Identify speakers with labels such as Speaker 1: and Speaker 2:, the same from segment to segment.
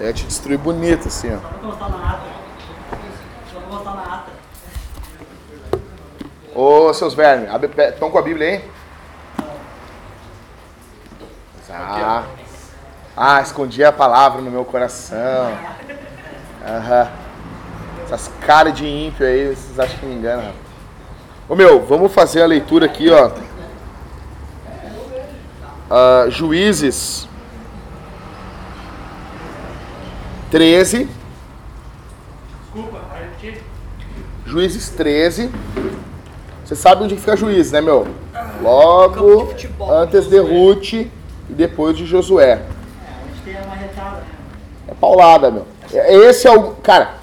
Speaker 1: ia te destruir bonito, assim, ó.
Speaker 2: Só pra constar na ata. Só pra constar na ata.
Speaker 1: Ô, seus vermes, estão com a Bíblia aí? Ah, ah, escondi a palavra no meu coração. Aham. Essas caras de ímpio aí, vocês acham que me enganam? rapaz? Ô meu, vamos fazer a leitura aqui, ó. Ah, Juízes 13.
Speaker 2: Desculpa, vai repetir?
Speaker 1: Juízes 13. Você sabe onde fica Juízes, né, meu? Logo
Speaker 3: de futebol,
Speaker 1: antes de. Ruth e depois de Josué.
Speaker 2: É, onde tem a marretada, né?
Speaker 1: É paulada, meu. É- Esse é o. Cara,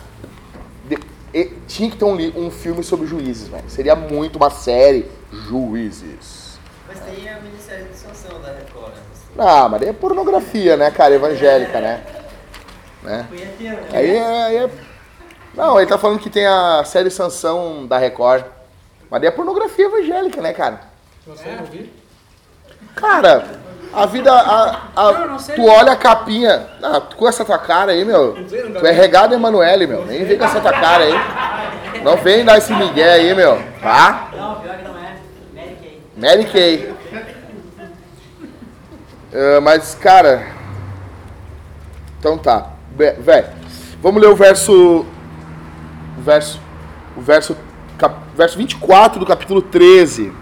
Speaker 1: e- tinha que ter um, um filme sobre juízes, velho. Seria muito uma série. Juízes.
Speaker 3: Mas tem a minissérie de Sansão da Record, né?
Speaker 1: Ah, mas aí é pornografia, né, cara? Evangélica, né? Né?
Speaker 2: Punheteiro, né?
Speaker 1: Aí é, aí é- Não, ele tá falando que tem a série Sansão da Record. Mas daí é pornografia evangélica, né, cara?
Speaker 4: Você não viu?
Speaker 1: Cara, a vida. A, a-
Speaker 4: Não, não sei.
Speaker 1: tu olha a capinha. Ah, com essa tua cara aí, meu. Tu é regado Emanuele, meu. Nem vem com essa tua cara aí. Não vem dar esse migué aí, meu. Tá?
Speaker 2: Não, pior que não é. Mary Kay.
Speaker 1: Mary Kay. Ah, mas, cara. Então tá. Véi, vamos ler o verso. O verso. O verso. cap- verso 24 do capítulo 13.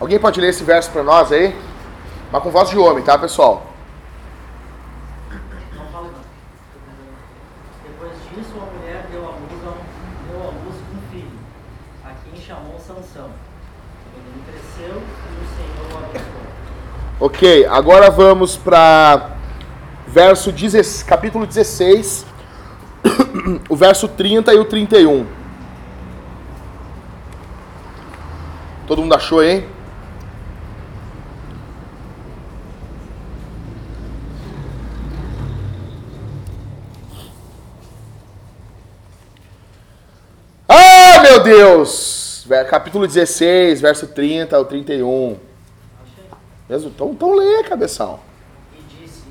Speaker 1: Alguém pode ler esse verso pra nós aí? Mas com voz de homem, tá, pessoal?
Speaker 2: Depois disso, a mulher deu à luz, a um, deu à luz um filho, a quem chamou Sansão. Ele cresceu e o Senhor o abençoou.
Speaker 1: Ok, agora vamos para verso 16, capítulo 16, o verso 30 e o 31. Todo mundo achou, hein? Ah, meu Deus! Capítulo 16, verso 30 ao 31.
Speaker 2: Achei.
Speaker 1: Mesmo? Então, então lê, cabeção.
Speaker 2: E disse: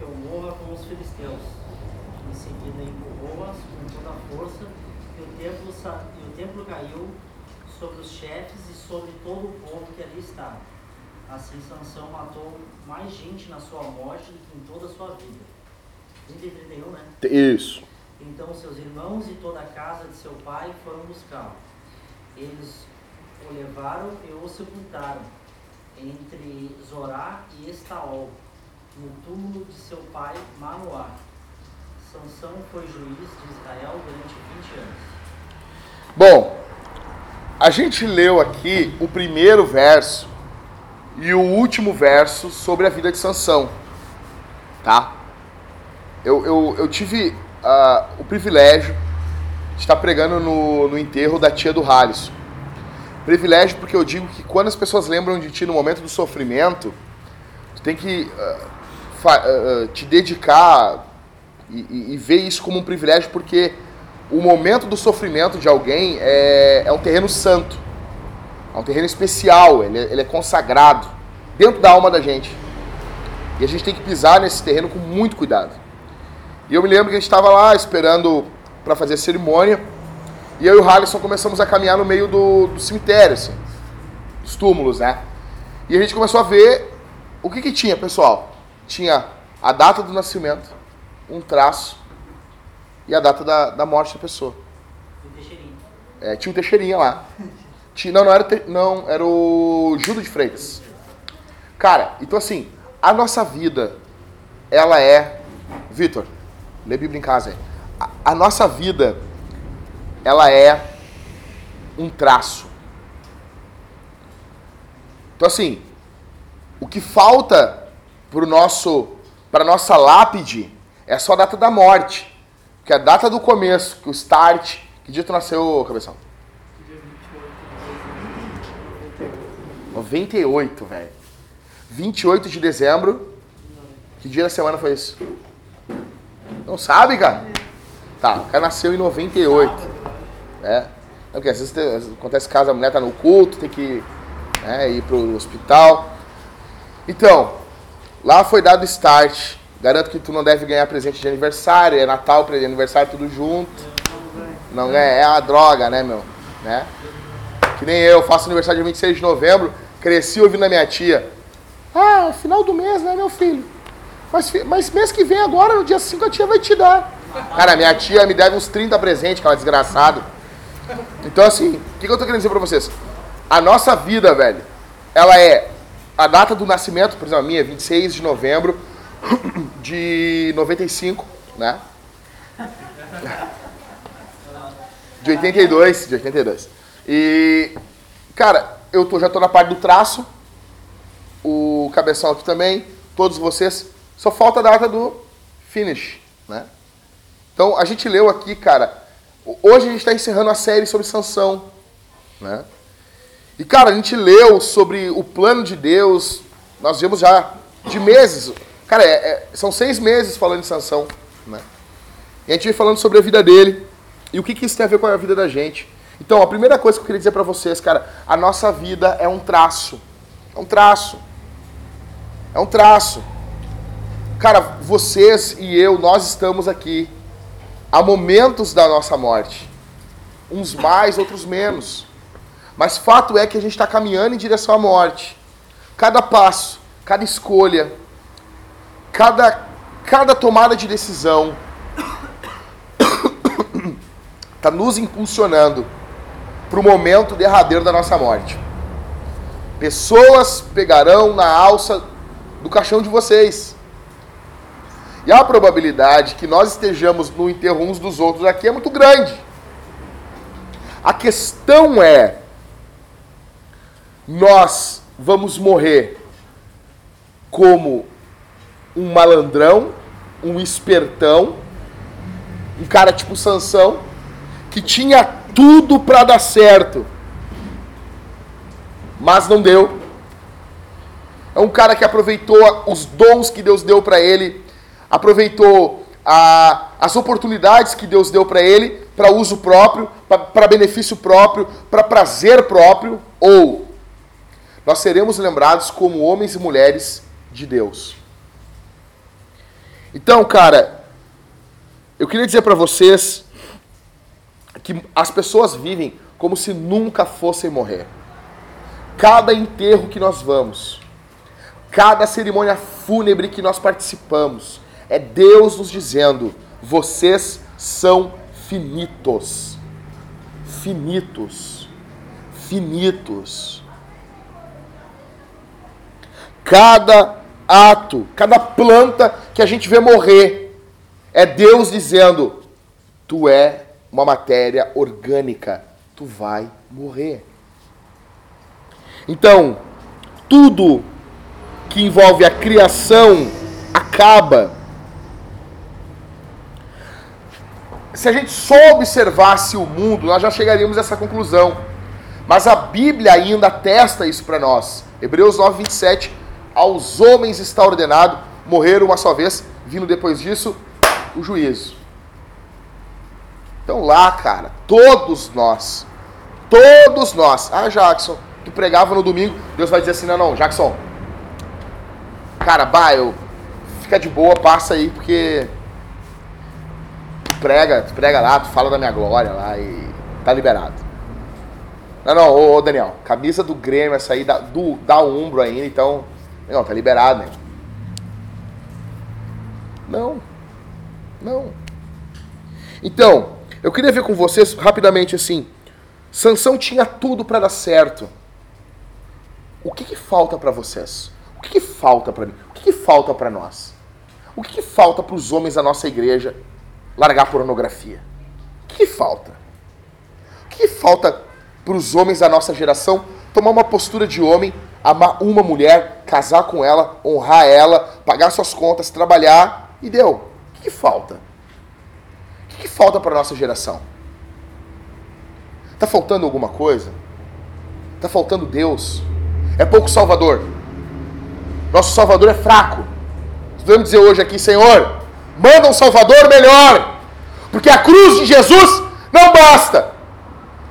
Speaker 2: Eu morra com os filisteus. Em seguida empurrou-as com toda a força, e o templo, sa- e o templo caiu sobre os chefes e sobre todo o povo que ali estava. Assim Sansão matou mais gente na sua morte do que em toda a sua vida. 30 e 31, né?
Speaker 1: Isso.
Speaker 2: Então seus irmãos e toda a casa de seu pai foram buscá-lo. Eles o levaram e o sepultaram entre Zorá e Estaol, no túmulo de seu pai Manoá. Sansão foi juiz de Israel durante 20 anos.
Speaker 1: Bom, a gente leu aqui o primeiro verso e o último verso sobre a vida de Sansão, tá? Eu, eu, eu tive ah, o privilégio de estar pregando no, no enterro da tia do Halisson. Privilégio porque eu digo que quando as pessoas lembram de ti no momento do sofrimento, tu tem que fa- ah, te dedicar e, e- e ver isso como um privilégio porque o momento do sofrimento de alguém é, é um terreno santo, é um terreno especial, ele, é- ele é consagrado dentro da alma da gente. E a gente tem que pisar nesse terreno com muito cuidado. E eu me lembro que a gente estava lá esperando para fazer a cerimônia, e eu e o Halisson começamos a caminhar no meio do, do cemitério, assim, dos túmulos, né? E a gente começou a ver o que que tinha, pessoal. Tinha a data do nascimento, um traço e a data da, da morte da pessoa.
Speaker 2: O Teixeirinho.
Speaker 1: É, tinha um Teixeirinha lá. Não, não era, o não, era o Judo de Freitas. Cara, então assim, a nossa vida, ela é. Vitor, lê Bíblia em casa aí. A, a nossa vida, ela é um traço. Então assim, o que falta pro nosso, para nossa lápide é só a data da morte. Que é a data do começo, que o start. Que dia tu nasceu, cabeção? 98, velho. 28 de dezembro. Que dia da semana foi isso? Não sabe, cara? Tá, o cara nasceu em 98. É. Não, porque às vezes tem- acontece caso a mulher tá no culto, tem que né, ir pro hospital. Então, lá foi dado start. Garanto que tu não deve ganhar presente de aniversário, é Natal, presente de aniversário, tudo junto. Não ganha, é uma droga, né, meu? Né? Que nem eu, faço aniversário dia 26 de novembro, cresci ouvindo a minha tia. Ah, é final do mês, né, meu filho? Mas, mas mês que vem agora, no dia 5, a tia vai te dar. Cara, minha tia me deve uns 30 presentes, aquela desgraçada. Então, assim, o que, que eu tô querendo dizer pra vocês? A nossa vida, velho, ela é a data do nascimento, por exemplo, a minha é 26 de novembro de 95, né? De 82, de 82. E, cara, eu tô, já tô na parte do traço, o cabeção aqui também, todos vocês. Só falta a data do finish, né? Então, a gente leu aqui, cara, hoje a gente está encerrando a série sobre Sansão, né? E, cara, a gente leu sobre o plano de Deus, nós vimos já de meses. Cara, é, é, são seis meses falando de Sansão, né? E a gente vem falando sobre a vida dele e o que, que isso tem a ver com a vida da gente. Então, a primeira coisa que eu queria dizer para vocês, cara, a nossa vida é um traço. É um traço. É um traço. Cara, vocês e eu, nós estamos aqui. Há momentos da nossa morte. Uns mais, outros menos. Mas fato é que a gente está caminhando em direção à morte. Cada passo, cada escolha, cada, cada tomada de decisão está nos impulsionando para o momento derradeiro da nossa morte. Pessoas pegarão na alça do caixão de vocês. E a probabilidade que nós estejamos no enterro uns dos outros aqui é muito grande. A questão é: nós vamos morrer como um malandrão, um espertão, um cara tipo Sansão, que tinha tudo para dar certo, mas não deu. É um cara que aproveitou os dons que Deus deu para ele, aproveitou a, as oportunidades que Deus deu para ele para uso próprio, para benefício próprio, para prazer próprio, ou nós seremos lembrados como homens e mulheres de Deus. Então, cara, eu queria dizer para vocês que as pessoas vivem como se nunca fossem morrer. Cada enterro que nós vamos, cada cerimônia fúnebre que nós participamos, é Deus nos dizendo: vocês são finitos. Finitos. Finitos. Cada ato, cada planta que a gente vê morrer, é Deus dizendo: tu é uma matéria orgânica, tu vai morrer. Então, tudo que envolve a criação acaba. Se a gente só observasse o mundo, nós já chegaríamos a essa conclusão. Mas a Bíblia ainda atesta isso para nós. Hebreus 9, 27. Aos homens está ordenado morrer uma só vez, vindo depois disso o juízo. Então lá, cara, todos nós, todos nós. Ah, Jackson, tu pregava no domingo, Deus vai dizer assim: não, não, Jackson, cara, bah, fica de boa, passa aí, porque tu prega, tu prega lá, tu fala da minha glória lá e tá liberado. Não, não, ô, ô Daniel, camisa do Grêmio, essa aí dá, do, dá ombro ainda, então, não, tá liberado, né? Não, não. Então, eu queria ver com vocês rapidamente assim. Sansão tinha tudo para dar certo. O que, que falta para vocês? O que, que falta para mim? O que, que falta para nós? O que, falta para os homens da nossa igreja largar pornografia? O que, falta? O que, falta para os homens da nossa geração tomar uma postura de homem, amar uma mulher, casar com ela, honrar ela, pagar suas contas, trabalhar e deu? O que, que falta? que falta para a nossa geração? Está faltando alguma coisa? Está faltando Deus? É pouco Salvador? Nosso Salvador é fraco. Podemos dizer hoje aqui, Senhor, manda um Salvador melhor, porque a cruz de Jesus não basta.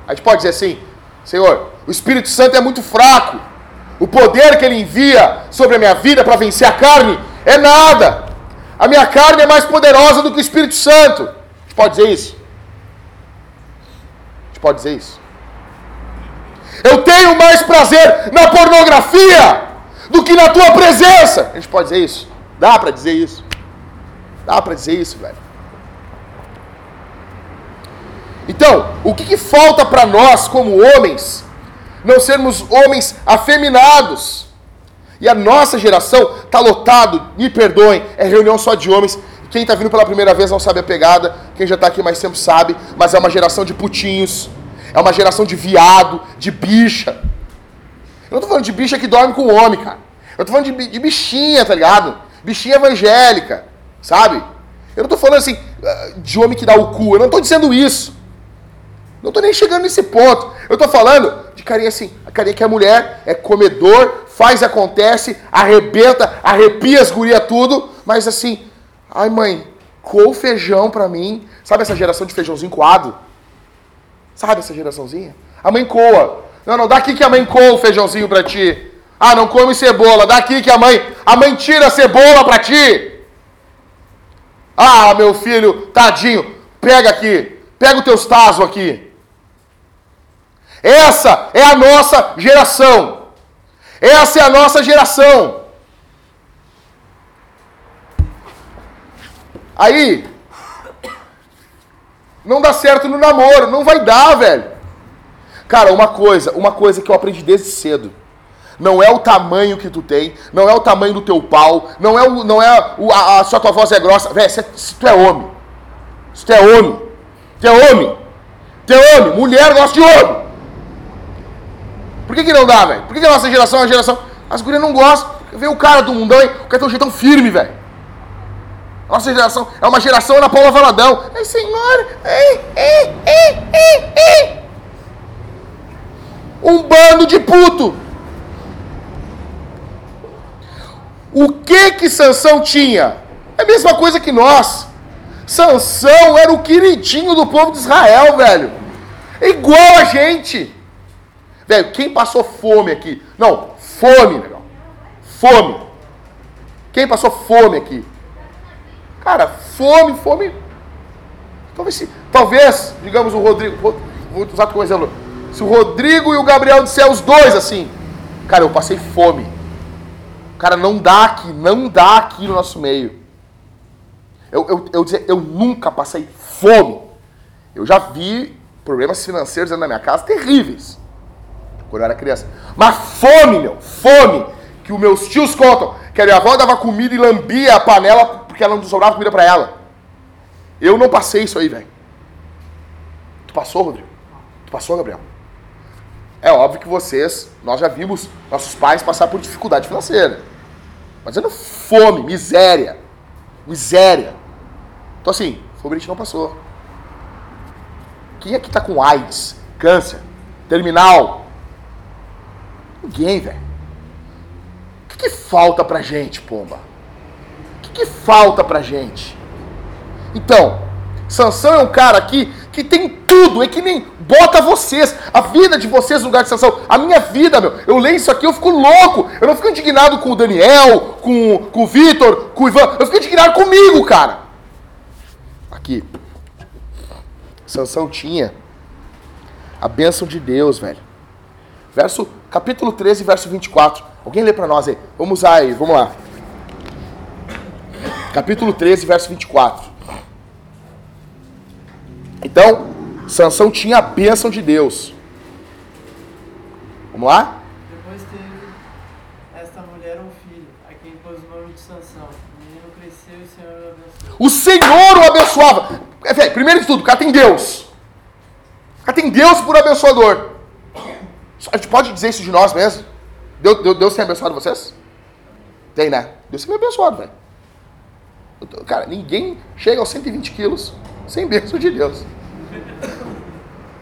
Speaker 1: A gente pode dizer assim, Senhor, o Espírito Santo é muito fraco, O poder que ele envia sobre a minha vida para vencer a carne é nada. A minha carne é mais poderosa do que o Espírito Santo. Gente pode dizer isso? A gente pode dizer isso? Eu tenho mais prazer na pornografia do que na tua presença. A gente pode dizer isso? Dá para dizer isso? Dá para dizer isso, velho? Então, o que, que falta para nós como homens? Não sermos homens afeminados. E a nossa geração tá lotado, me perdoem, é reunião só de homens. Quem está vindo pela primeira vez não sabe a pegada, quem já está aqui mais tempo sabe, mas é uma geração de putinhos, é uma geração de viado, de bicha. Eu não tô falando de bicha que dorme com o homem, cara. Eu tô falando de, de bichinha, tá ligado? Bichinha evangélica, sabe? Eu não tô falando assim, ah, de homem que dá o cu. Eu não tô dizendo isso. Não tô nem chegando nesse ponto. Eu tô falando de carinha assim, a carinha que é mulher, é comedor, faz, acontece, arrebenta, arrepia as guria tudo, mas assim, ai mãe, coa feijão pra mim. Sabe essa geração de feijãozinho coado? Sabe essa geraçãozinha? A mãe coa. Não, não, dá aqui que a mãe coa o feijãozinho pra ti. Ah, não come cebola, dá aqui que a mãe, a mãe tira a cebola pra ti. Ah, meu filho, tadinho, pega aqui, pega os teus tazos aqui. Essa é a nossa geração. Essa é a nossa geração. Aí, não dá certo no namoro, não vai dar, velho. Cara, uma coisa, uma coisa que eu aprendi desde cedo. Não é o tamanho que tu tem, não é o tamanho do teu pau, não é o, não é o, a, a sua tua voz é grossa, velho, se, se, tu é homem, se tu é homem, tu é homem, tu é homem, mulher gosta de homem. Por que, que não dá, velho? Por que, que a nossa geração é uma geração. As gurias não gostam. Vê o cara do mundão, hein? O cara tem um jeitão firme, velho. Nossa geração é uma geração na Paula Valadão. Ai, senhora. Ai, ai, ai, ai, ai. Um bando de puto. O que que Sansão tinha? É a mesma coisa que nós. Sansão era o queridinho do povo de Israel, velho. Igual a gente. Velho, quem passou fome aqui? Não, fome, legal. Fome. Quem passou fome aqui? Cara, fome, fome. Talvez, se, talvez digamos, o Rodrigo. Vou usar como exemplo. Se o Rodrigo e o Gabriel disser os dois assim, cara, eu passei fome. Cara, não dá aqui, não dá aqui no nosso meio. Eu, eu, eu, dizer, eu nunca passei fome. Eu já vi problemas financeiros dentro da minha casa terríveis quando eu era criança. Mas fome, meu, fome, que os meus tios contam, que a minha avó dava comida e lambia a panela porque ela não sobrava comida para ela. Eu não passei isso aí, velho. Tu passou, Rodrigo? Tu passou, Gabriel? É óbvio que vocês, nós já vimos nossos pais passar por dificuldade financeira. Mas é fome, miséria. Miséria. Então assim, gente não passou. Quem aqui tá com AIDS, câncer, terminal, Ninguém, velho. O que, que, falta pra gente, pomba? Que, falta pra gente? Então, Sansão é um cara aqui que tem tudo, é que nem bota vocês, a vida de vocês no lugar de Sansão. A minha vida, meu, eu leio isso aqui, eu fico louco. Eu não fico indignado com o Daniel, com, com o Vitor, com o Ivan. Eu fico indignado comigo, cara. Aqui. Sansão tinha a bênção de Deus, velho. Verso capítulo 13, verso 24. Alguém lê para nós aí. Vamos aí, vamos lá. Capítulo 13, verso 24. Então, Sansão tinha a bênção de Deus. Vamos lá?
Speaker 4: Depois teve esta mulher um filho, a quem pôs o nome de Sansão. O menino cresceu e o Senhor o abençoou.
Speaker 1: O Senhor o abençoava. É, primeiro de tudo, o cara tem Deus. O cara tem Deus por abençoador. A gente pode dizer isso de nós mesmos? Deus, Deus, Deus tem abençoado vocês? Tem, né? Deus tem me abençoado, velho. Cara, ninguém chega aos 120 quilos sem bênção de Deus.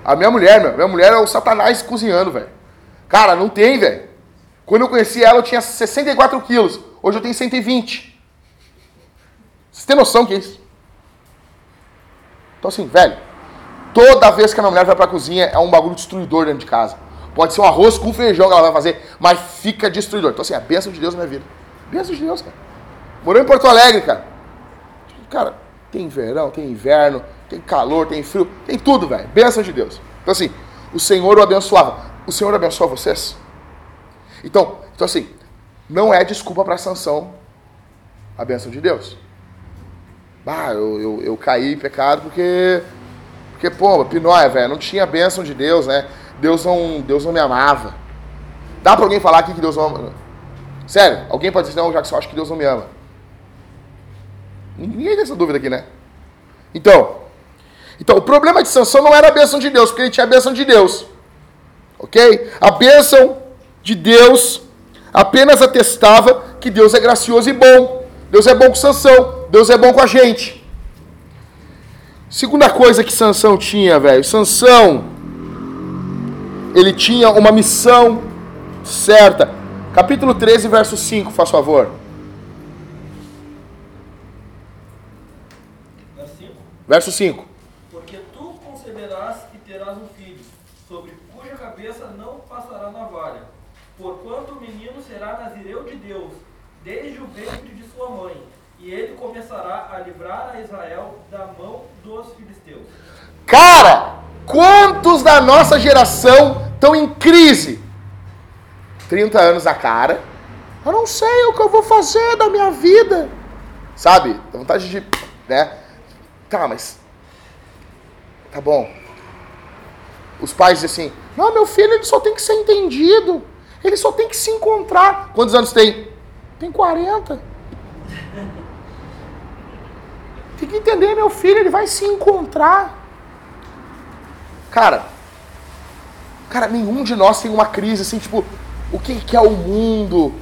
Speaker 1: A minha mulher, meu, minha mulher é o satanás cozinhando, velho. Cara, não tem, velho. Quando eu conheci ela, eu tinha 64 quilos. Hoje eu tenho 120. Vocês têm noção que é isso? Então assim, velho, toda vez que a minha mulher vai pra cozinha, é um bagulho destruidor dentro de casa. Pode ser um arroz com feijão que ela vai fazer, mas fica destruidor. Então, assim, a bênção de Deus na minha vida. Bênção de Deus, cara. Morou em Porto Alegre, cara. Cara, tem verão, tem inverno, tem calor, tem frio, tem tudo, velho. Bênção de Deus. Então, assim, o Senhor o abençoava. O Senhor abençoa vocês? Então, então assim, não é desculpa para sanção a bênção de Deus. Ah, eu, eu, eu caí em pecado porque. Porque, pô, Pinóia, velho, não tinha bênção de Deus, né? Deus não, Deus não me amava. Dá pra alguém falar aqui que Deus não ama? Sério, alguém pode dizer, não, Jackson, eu acho que Deus não me ama. Ninguém tem essa dúvida aqui, né? Então, então o problema de Sansão não era a bênção de Deus, porque ele tinha a bênção de Deus. Ok? A bênção de Deus apenas atestava que Deus é gracioso e bom. Deus é bom com Sansão. Deus é bom com a gente. Segunda coisa que Sansão tinha, velho. Sansão, ele tinha uma missão certa. Capítulo 13, verso 5, faz favor.
Speaker 5: Verso 5.
Speaker 1: Verso 5.
Speaker 5: Porque tu conceberás e terás um filho, sobre cuja cabeça não passará navalha. Porquanto o menino será nazireu de Deus, desde o ventre de sua mãe, e ele começará a livrar a Israel da mão dos filisteus.
Speaker 1: Cara, quantos da nossa geração estão em crise? 30 anos a cara. Eu não sei o que eu vou fazer da minha vida. Sabe? Dá vontade de. Né? Tá, mas. Tá bom. Os pais dizem assim: Não, meu filho ele só tem que ser entendido. Ele só tem que se encontrar. Quantos anos tem? Tem 40. Tem que entender, meu filho, ele vai se encontrar. Cara, cara, nenhum de nós tem uma crise assim, tipo, o que, que é o mundo?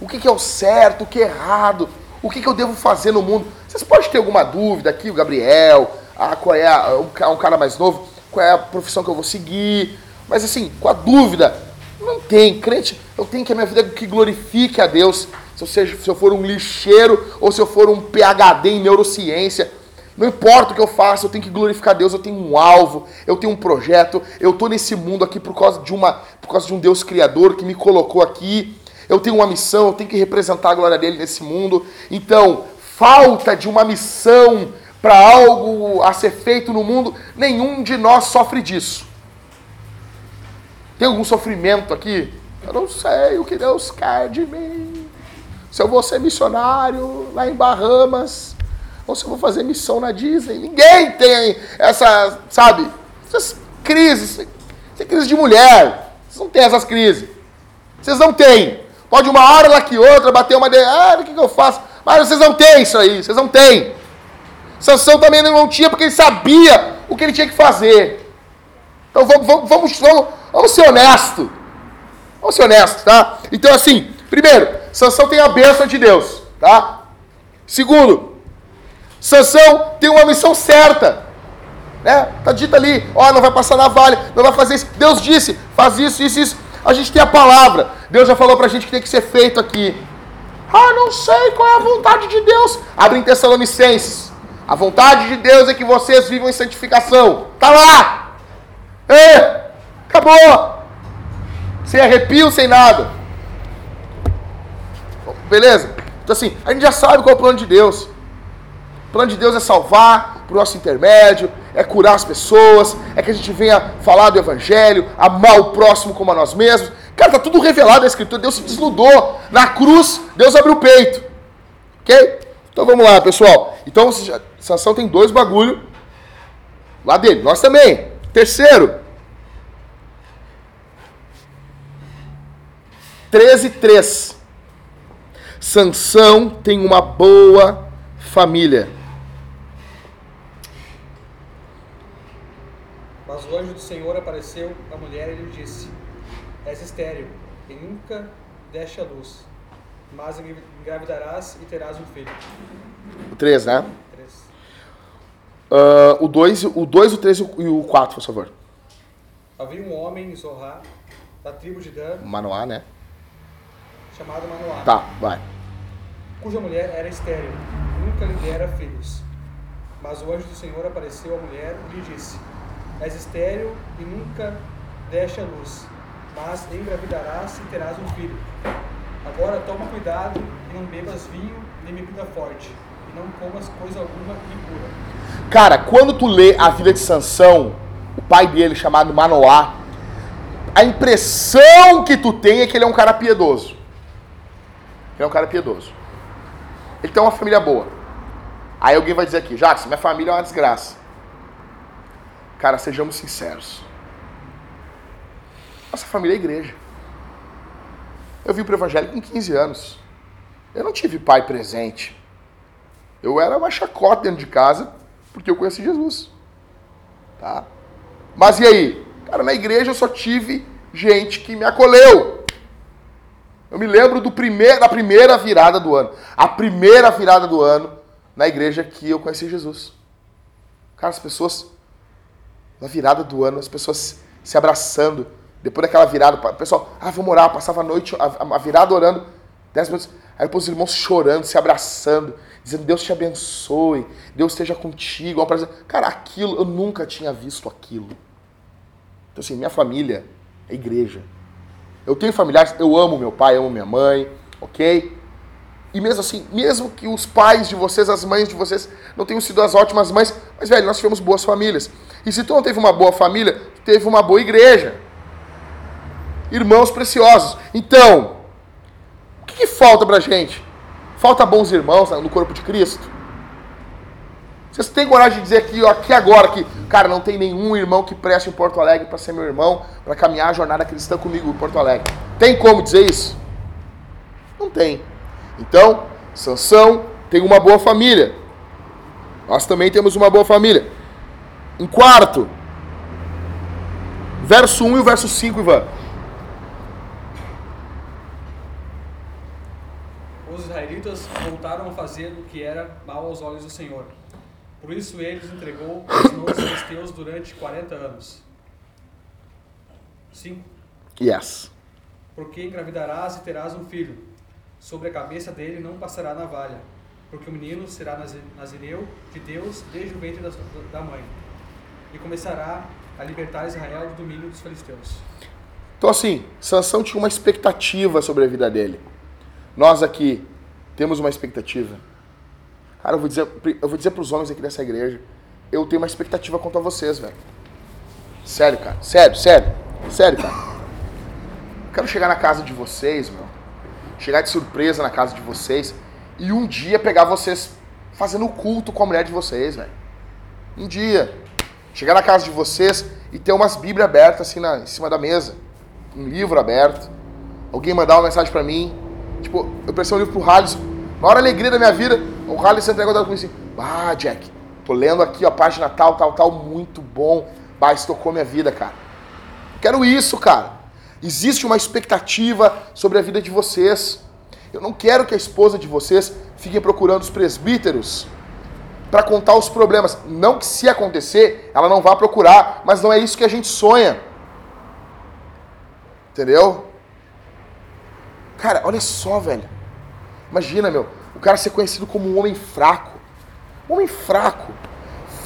Speaker 1: O que, que é o certo? O que é errado? O que, que eu devo fazer no mundo? Vocês podem ter alguma dúvida aqui, o Gabriel, a, qual é a, um cara mais novo, qual é a profissão que eu vou seguir? Mas assim, com a dúvida, não tem. Crente, eu tenho que a minha vida que glorifique a Deus. Se eu, seja, se eu for um lixeiro ou se eu for um PhD em neurociência, não importa o que eu faça, eu tenho que glorificar Deus, eu tenho um alvo, eu tenho um projeto, eu estou nesse mundo aqui por causa de uma, por causa de um Deus criador que me colocou aqui. Eu tenho uma missão, eu tenho que representar a glória dele nesse mundo. Então, falta de uma missão para algo a ser feito no mundo, nenhum de nós sofre disso. Tem algum sofrimento aqui? Eu não sei o que Deus quer de mim. Se eu vou ser missionário lá em Bahamas, ou se eu vou fazer missão na Disney. Ninguém tem essa, sabe, essas crises. Tem crise de mulher. Vocês não têm essas crises. Vocês não têm. Pode uma hora lá que outra, bater uma... De... Ah, o que, que eu faço? Mas vocês não têm isso aí. Vocês não têm. Sansão também não tinha porque ele sabia o que ele tinha que fazer. Então vamos, vamos, vamos, vamos, vamos ser honestos. Vamos ser honestos, tá? Então assim, primeiro, Sansão tem a bênção de Deus, tá? Segundo, Sansão tem uma missão certa. Né? Tá dito ali, ó, não vai passar na vale, não vai fazer isso. Deus disse, faz isso, isso, isso. A gente tem a palavra. Deus já falou pra gente que tem que ser feito aqui. Ah, não sei qual é a vontade de Deus. Abre em Tessalonicenses. A vontade de Deus é que vocês vivam em santificação. Tá lá! É, acabou! Sem arrepio, sem nada. Beleza? Então assim, a gente já sabe qual é o plano de Deus. O plano de Deus é salvar por nosso intermédio, é curar as pessoas, é que a gente venha falar do Evangelho, amar o próximo como a nós mesmos. Cara, tá tudo revelado na Escritura. Deus se desludou. Na cruz, Deus abriu o peito. Ok? Então vamos lá, pessoal. Então, Sansão tem dois bagulho lá dele. Nós também. Terceiro. 13, 3. Sansão tem uma boa família.
Speaker 6: Mas o anjo do Senhor apareceu à mulher e lhe disse: És estéril e nunca deste a luz, mas engravidarás e terás um filho.
Speaker 1: O 3, né?
Speaker 6: Três.
Speaker 1: Uh, o 2, o 2, o 3 e o 4, por favor.
Speaker 6: Havia um homem em Zorá, da tribo de Dan,
Speaker 1: Manoá, né?
Speaker 6: chamado Manoá,
Speaker 1: Tá, vai.
Speaker 6: cuja mulher era estéril, nunca lhe dera filhos. Mas o anjo do Senhor apareceu à mulher e lhe disse: És estéril e nunca deste a luz, mas engravidarás e terás um filho. Agora toma cuidado e não bebas vinho nem bebida forte, e não comas coisa alguma impura.
Speaker 1: Cara, quando tu lê a vida de Sansão, o pai dele chamado Manoá, a impressão que tu tem é que ele é um cara piedoso. Ele é um cara piedoso. Ele tem uma família boa. Aí alguém vai dizer aqui, Jackson, minha família é uma desgraça. Cara, sejamos sinceros. Nossa família é igreja. Eu vim pro evangelho com 15 anos. Eu não tive pai presente. Eu era uma chacota dentro de casa porque eu conheci Jesus. Tá? Mas e aí? Cara, na igreja eu só tive gente que me acolheu. Eu me lembro do primeiro, da primeira virada do ano. A primeira virada do ano na igreja que eu conheci Jesus. Cara, as pessoas, na virada do ano, as pessoas se abraçando. Depois daquela virada, o pessoal, ah, vamos orar, passava a noite, a, virada orando, dez minutos. Aí depois os irmãos chorando, se abraçando, dizendo Deus te abençoe, Deus esteja contigo. Cara, aquilo, eu nunca tinha visto aquilo. Então, assim, minha família é igreja. Eu tenho familiares, eu amo meu pai, amo minha mãe, ok? E mesmo assim, mesmo que os pais de vocês, as mães de vocês, não tenham sido as ótimas mães, mas, velho, nós tivemos boas famílias. E se tu não teve uma boa família, teve uma boa igreja. Irmãos preciosos. Então, o que, que falta pra gente? Falta bons irmãos no corpo de Cristo? Vocês têm coragem de dizer aqui, aqui agora, que, cara, não tem nenhum irmão que preste em Porto Alegre para ser meu irmão, para caminhar a jornada cristã comigo em Porto Alegre. Tem como dizer isso? Não tem. Então, Sansão tem uma boa família. Nós também temos uma boa família. Em quarto, verso 1 e o verso 5, Ivan.
Speaker 6: Os israelitas voltaram a fazer o que era mal aos olhos do Senhor. Por isso ele os entregou às mãos dos filisteus durante 40 anos. 5.
Speaker 1: Yes.
Speaker 6: Porque engravidarás e terás um filho. Sobre a cabeça dele não passará navalha, porque o menino será nazireu de Deus desde o ventre da mãe. E começará a libertar Israel do domínio dos filisteus.
Speaker 1: Então assim, Sansão tinha uma expectativa sobre a vida dele. Nós aqui temos uma expectativa. Cara, eu vou dizer, eu vou dizer pros homens aqui dessa igreja, eu tenho uma expectativa quanto a vocês, velho. Sério, cara. Sério, sério. Sério, cara. Eu quero chegar na casa de vocês, meu. Chegar de surpresa na casa de vocês e um dia pegar vocês fazendo culto com a mulher de vocês, velho. Um dia. Chegar na casa de vocês e ter umas bíblias abertas assim na, em cima da mesa. Um livro aberto. Alguém mandar uma mensagem para mim. Tipo, eu prestei um livro pro Halisson. Maior alegria da minha vida o Raleigh sempre tem comigo assim, ah, Jack, tô lendo aqui a página tal, tal, tal, muito bom. Bah, isso tocou minha vida, cara. Quero isso, cara. Existe uma expectativa sobre a vida de vocês. Eu não quero que a esposa de vocês fique procurando os presbíteros para contar os problemas. Não que se acontecer, ela não vá procurar, mas não é isso que a gente sonha. Entendeu? Cara, olha só, velho. Imagina, meu, o cara ser conhecido como um homem fraco. Um homem fraco.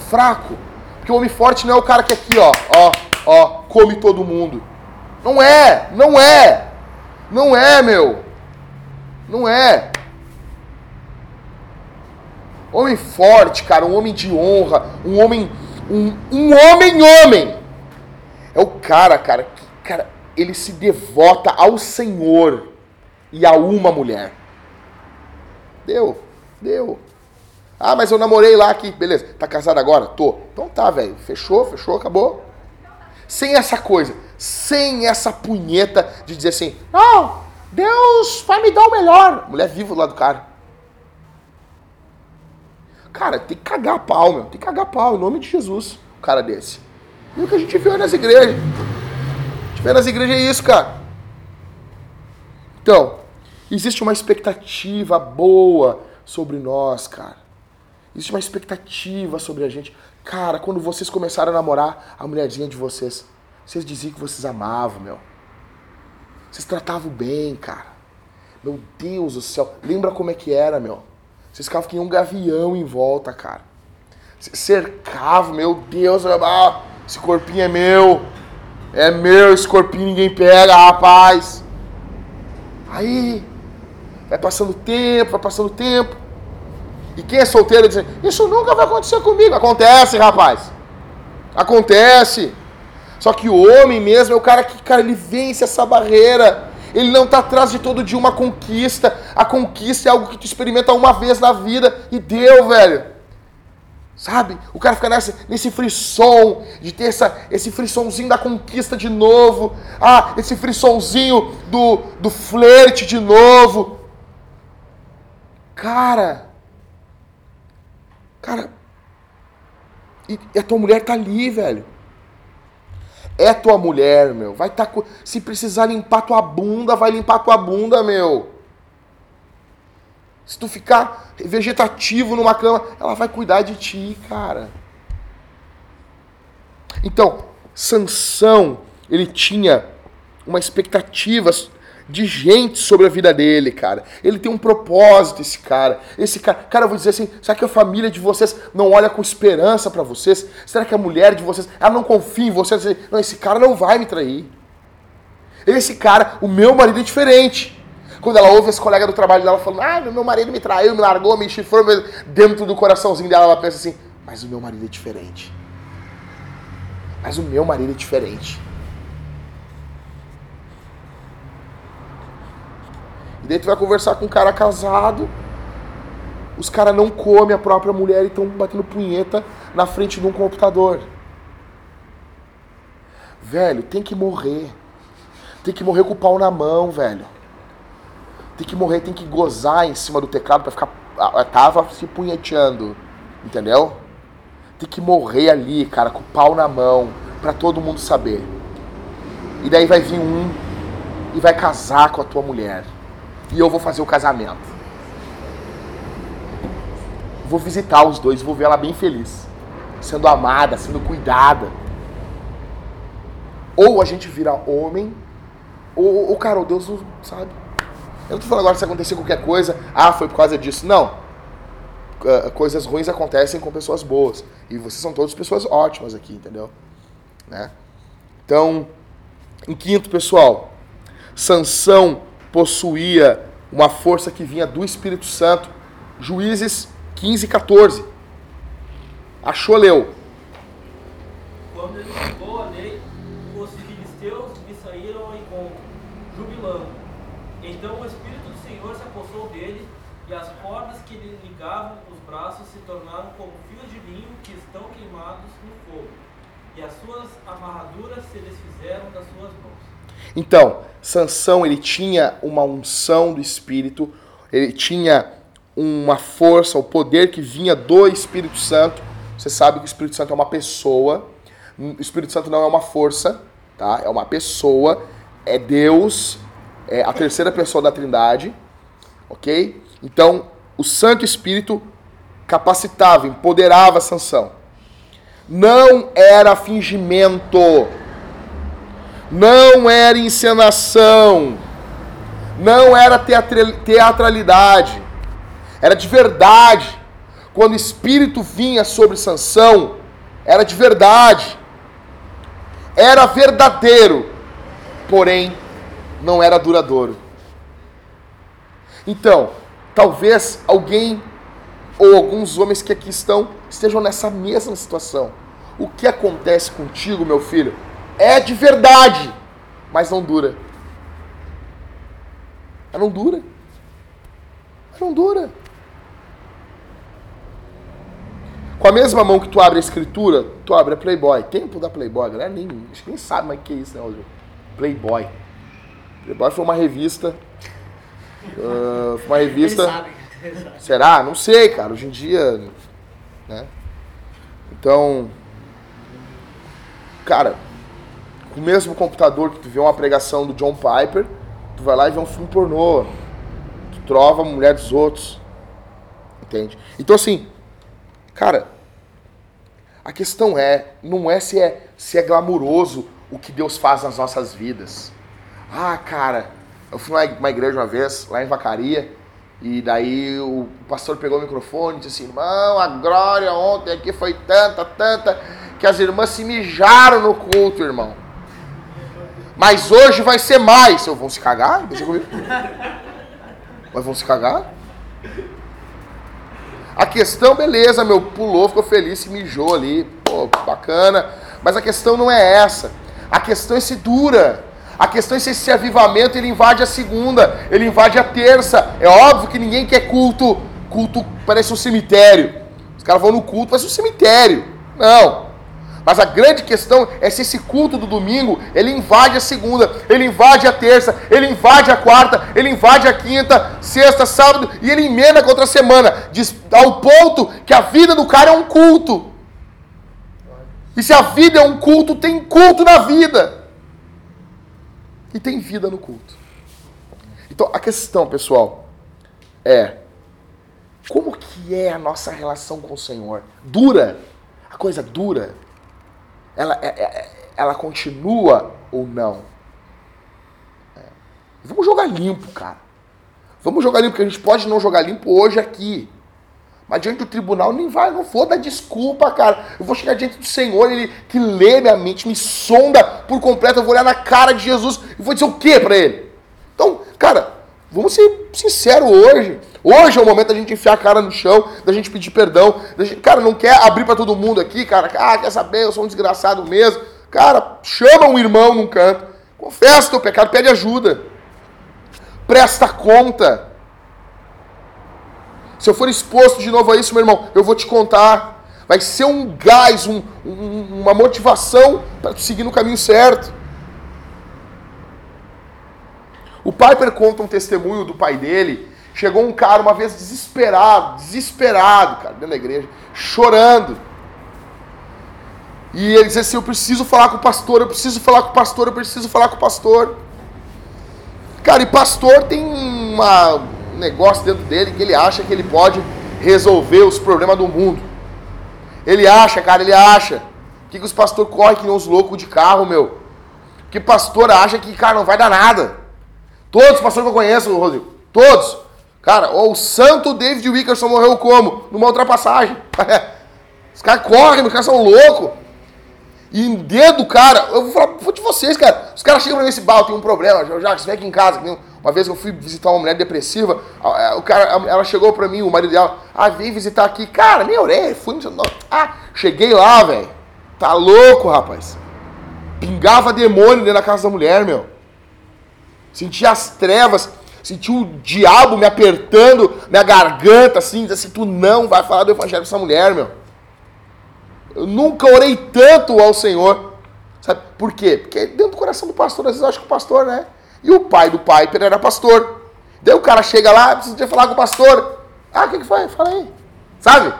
Speaker 1: Fraco. Porque o homem forte não é o cara que é aqui, ó, ó, ó, come todo mundo. Não é, não é. Não é, meu. Não é. Homem forte, cara, um homem de honra, um homem, um, um homem homem. É o cara, cara, que, cara, ele se devota ao Senhor e a uma mulher. Deu, deu. Ah, mas eu namorei lá aqui. Beleza, tá casado agora? Tô. Então tá, velho. Fechou, fechou, acabou. Sem essa coisa, sem essa punheta de dizer assim, não, Deus vai me dar o melhor. Mulher viva lá do cara. Cara, tem que cagar pau, meu. Tem que cagar pau, em nome de Jesus, um cara desse. E o que a gente vê nas igrejas. A gente vê nas igrejas é isso, cara. Então, Existe uma expectativa boa sobre nós, cara. Existe uma expectativa sobre a gente. Cara, quando vocês começaram a namorar a mulherzinha de vocês, vocês diziam que vocês amavam, meu. Vocês tratavam bem, cara. Meu Deus do céu. Lembra como é que era, meu? Vocês ficavam que um gavião em volta, cara. Cercavam, meu Deus, ah, esse corpinho é meu. É meu, esse corpinho ninguém pega, rapaz. Aí, vai passando tempo, vai passando tempo. E quem é solteiro diz, isso nunca vai acontecer comigo. Acontece, rapaz. Acontece. Só que o homem mesmo é o cara que, cara, ele vence essa barreira. Ele não está atrás de todo dia uma conquista. A conquista é algo que tu experimenta uma vez na vida e deu, velho. Sabe? O cara fica nessa, nesse frisson, de ter essa, esse frissonzinho da conquista de novo. Ah, esse frissonzinho do, do flerte de novo. Cara. Cara. E, e a tua mulher tá ali, velho. É tua mulher, meu. Vai tá se precisar limpar tua bunda, vai limpar tua bunda, meu. Se tu ficar vegetativo numa cama, ela vai cuidar de ti, cara. Então, Sansão, ele tinha uma expectativa de gente sobre a vida dele, cara. Ele tem um propósito, esse cara. Esse cara, cara, eu vou dizer assim, será que a família de vocês não olha com esperança para vocês? Será que a mulher de vocês, ela não confia em vocês? Não, esse cara não vai me trair. Esse cara, o meu marido é diferente. Quando ela ouve esse colega do trabalho dela falando, ah, meu marido me traiu, me largou, me chifrou, dentro do coraçãozinho dela ela pensa assim, mas o meu marido é diferente. Mas o meu marido é diferente. E daí tu vai conversar com um cara casado, os caras não comem a própria mulher e estão batendo punheta na frente de um computador. Velho, tem que morrer. Tem que morrer com o pau na mão, velho. Tem que morrer, tem que gozar em cima do teclado para ficar. Tava se punheteando. Entendeu? Tem que morrer ali, cara, com o pau na mão, para todo mundo saber. E daí vai vir um e vai casar com a tua mulher e eu vou fazer o casamento. Vou visitar os dois, vou ver ela bem feliz, sendo amada, sendo cuidada. Ou a gente vira homem, ou, ou cara, o Deus não sabe. Eu não tô falando agora se acontecer qualquer coisa, ah, foi por causa disso. Não. Uh, coisas ruins acontecem com pessoas boas. E vocês são todas pessoas ótimas aqui, entendeu? Né? Então, em quinto, pessoal, Sansão possuía uma força que vinha do Espírito Santo. Juízes 15 e 14. Achou, leu.
Speaker 5: Quando ele chegou a lei, os filisteus lhe saíram ao encontro, jubilando. Então o Espírito do Senhor se apossou dele, e as cordas que lhe ligavam os braços se tornaram como fios de linho que estão queimados no fogo, e as suas amarraduras se desfizeram das suas mãos.
Speaker 1: Então, Sansão, ele tinha uma unção do Espírito, ele tinha uma força, o poder que vinha do Espírito Santo. Você sabe que o Espírito Santo é uma pessoa. O Espírito Santo não é uma força, tá? É uma pessoa, é Deus, é a terceira pessoa da Trindade, ok? Então, o Santo Espírito capacitava, empoderava Sansão. Não era fingimento não era encenação, não era teatralidade, era de verdade. Quando o Espírito vinha sobre Sansão, era de verdade, era verdadeiro, porém não era duradouro. Então, talvez alguém ou alguns homens que aqui estão estejam nessa mesma situação. O que acontece contigo, meu filho? É de verdade, mas não dura. Ela não dura. Ela não dura. Com a mesma mão que tu abre a escritura, tu abre a Playboy. Tempo da Playboy, a galera nem, nem sabe mais o que é isso, né, Playboy. Playboy foi uma revista. Uh, foi uma revista. Será? Não sei, cara. Hoje em dia. Né? Então. Cara, o mesmo computador que tu vê uma pregação do John Piper, tu vai lá e vê um filme pornô. Tu trova a mulher dos outros. Entende? Então assim, cara, a questão é, não é se é se é glamuroso o que Deus faz nas nossas vidas. Ah, cara, eu fui numa igreja uma vez, lá em Vacaria, e daí o pastor pegou o microfone e disse assim, irmão, a glória ontem aqui foi tanta, tanta, que as irmãs se mijaram no culto, irmão. Mas hoje vai ser mais. Eu vou se cagar? Mas vão se cagar? A questão, beleza, meu, pulou, ficou feliz, mijou ali, pô, bacana. Mas a questão não é essa. A questão é se dura. A questão é se esse avivamento ele invade a segunda, ele invade a terça. É óbvio que ninguém quer culto, culto parece um cemitério. Os caras vão no culto, parece um cemitério. Não. Mas a grande questão é se esse culto do domingo, ele invade a segunda, ele invade a terça, ele invade a quarta, ele invade a quinta, sexta, sábado, e ele emenda contra a semana, ao ponto que a vida do cara é um culto. E se a vida é um culto, tem culto na vida. E tem vida no culto. Então a questão, pessoal, é como que é a nossa relação com o Senhor? Dura? A coisa dura? Ela, é, é, ela continua ou não? É. Vamos jogar limpo, cara. Vamos jogar limpo, porque a gente pode não jogar limpo hoje aqui. Mas diante do tribunal nem vai, não vou dar desculpa, cara. Eu vou chegar diante do Senhor, ele que lê minha mente, me sonda por completo. Eu vou olhar na cara de Jesus e vou dizer o que para ele? Então, cara, vamos ser sinceros hoje. Hoje é o momento da gente enfiar a cara no chão, da gente pedir perdão. Gente, cara, não quer abrir para todo mundo aqui, cara. Ah, quer saber? Eu sou um desgraçado mesmo. Cara, chama um irmão num canto. Confessa teu pecado, pede ajuda. Presta conta. Se eu for exposto de novo a isso, meu irmão, eu vou te contar. Vai ser um gás, um, um, uma motivação para seguir no caminho certo. O Piper conta um testemunho do pai dele Chegou um cara uma vez desesperado, desesperado, cara, dentro da igreja, chorando. E ele disse assim: Eu preciso falar com o pastor, eu preciso falar com o pastor, eu preciso falar com o pastor. Cara, e pastor tem uma, um negócio dentro dele que ele acha que ele pode resolver os problemas do mundo. Ele acha, cara, ele acha. Que, que os pastores correm que nem uns loucos de carro, meu? Que pastor acha que, cara, não vai dar nada. Todos os pastores que eu conheço, Rodrigo, todos. Cara, o santo David Wickerson morreu como? Numa ultrapassagem. Os caras correm, os caras são loucos. E dentro do cara, eu vou falar de vocês, cara. Os caras chegam nesse bar, tem um problema, você vem aqui em casa. Uma vez eu fui visitar uma mulher depressiva, o cara, ela chegou pra mim, o marido dela, ah, vem visitar aqui. Cara, nem orei, fui no. Ah, cheguei lá, velho. Tá louco, rapaz. Pingava demônio dentro da casa da mulher, meu. Sentia as trevas senti o diabo me apertando minha garganta, assim, dizendo assim, tu não vai falar do evangelho pra essa mulher, meu. Eu nunca orei tanto ao Senhor. Sabe por quê? Porque dentro do coração do pastor, às vezes eu acho que o pastor, né? E o pai do Piper era pastor. Daí o cara chega lá, precisa falar com o pastor. Ah, o que, que foi? Fala aí. Sabe?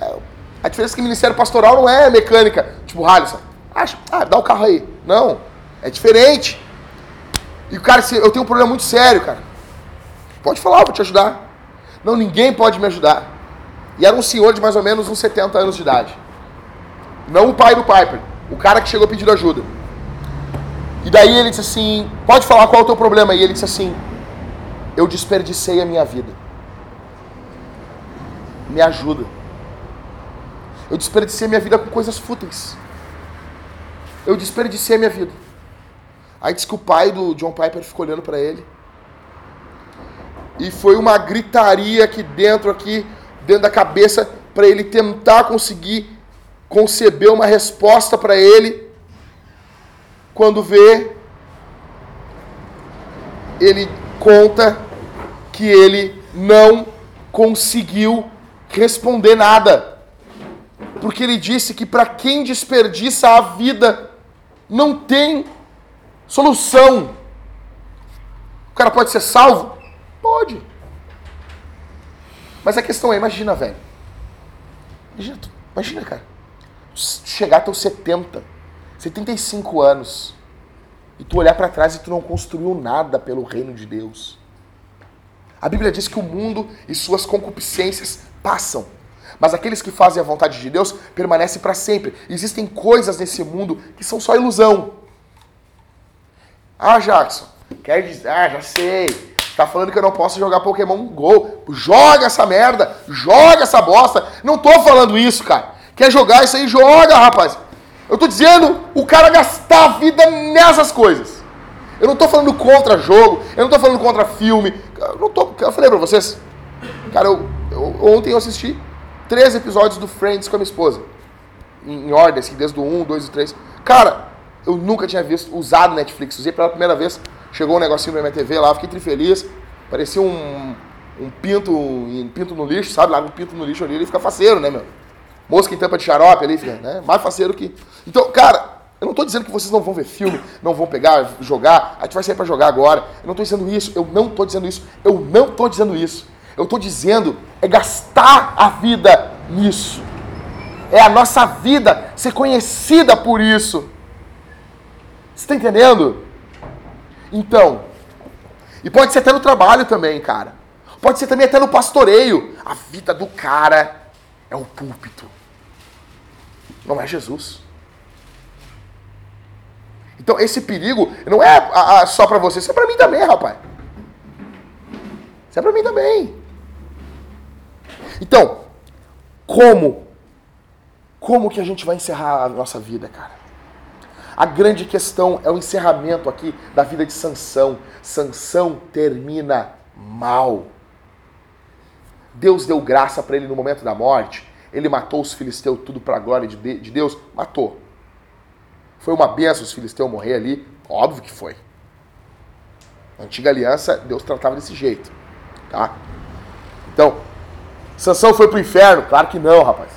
Speaker 1: É, a diferença é que ministério pastoral não é mecânica, tipo Halisson. Acha, ah, dá o carro aí. Não. É diferente. E cara, eu tenho um problema muito sério, cara. Pode falar, vou te ajudar. Não, ninguém pode me ajudar. E era um senhor de mais ou menos uns 70 anos de idade. Não o pai do Piper, o cara que chegou pedindo ajuda. E daí ele disse assim: Pode falar qual é o teu problema? E ele disse assim: Eu desperdicei a minha vida. Me ajuda. Eu desperdicei a minha vida com coisas fúteis. Eu desperdicei a minha vida. Aí diz que o pai do John Piper ficou olhando para ele. E foi uma gritaria aqui dentro, aqui, dentro da cabeça, para ele tentar conseguir conceber uma resposta para ele. Quando vê, ele conta que ele não conseguiu responder nada. Porque ele disse que para quem desperdiça a vida, não tem Solução. O cara pode ser salvo? Pode. Mas a questão é, imagina, velho. Imagina, imagina cara. Chegar até os 70, 75 anos, e tu olhar para trás e tu não construiu nada pelo reino de Deus. A Bíblia diz que o mundo e suas concupiscências passam, mas aqueles que fazem a vontade de Deus permanecem para sempre. Existem coisas nesse mundo que são só ilusão. Ah, Jackson, quer dizer, ah, já sei. Tá falando que eu não posso jogar Pokémon GO. Joga essa merda, joga essa bosta. Não tô falando isso, cara. Quer jogar isso aí? Joga, rapaz. Eu tô dizendo o cara gastar a vida nessas coisas. Eu não tô falando contra jogo, eu não tô falando contra filme. Eu, não tô, eu falei pra vocês. Cara, eu, eu, ontem eu assisti três episódios do Friends com a minha esposa. Em, em ordem, assim, desde o 1, 2 e 3. Cara, eu nunca tinha visto, usado Netflix. Usei pela primeira vez. Chegou um negocinho na minha TV lá, fiquei trifeliz. Parecia um, um pinto, um pinto no lixo, sabe? Lá um pinto no lixo ali, ele fica faceiro, né, meu? Mosca em tampa de xarope ali, fica, né? Mais faceiro que. Então, cara, eu não estou dizendo que vocês não vão ver filme, não vão pegar, jogar, a gente vai sair para jogar agora. Eu não estou dizendo isso, eu não estou dizendo isso, eu não estou dizendo isso. Eu estou dizendo é gastar a vida nisso. É a nossa vida ser conhecida por isso. Você está entendendo? Então, e pode ser até no trabalho também, cara. Pode ser também até no pastoreio. A vida do cara é o púlpito. Não é Jesus. Então esse perigo não é a, a, só para você, isso é para mim também, rapaz. Isso é para mim também. Então, como? Como que a gente vai encerrar a nossa vida, cara? A grande questão é o encerramento aqui da vida de Sansão. Sansão termina mal. Deus deu graça para ele no momento da morte. Ele matou os filisteus tudo para a glória de Deus. Matou. Foi uma benção os filisteus morrer ali? Óbvio que foi. Na antiga aliança, Deus tratava desse jeito. Tá? Então, Sansão foi para o inferno? Claro que não, rapaz.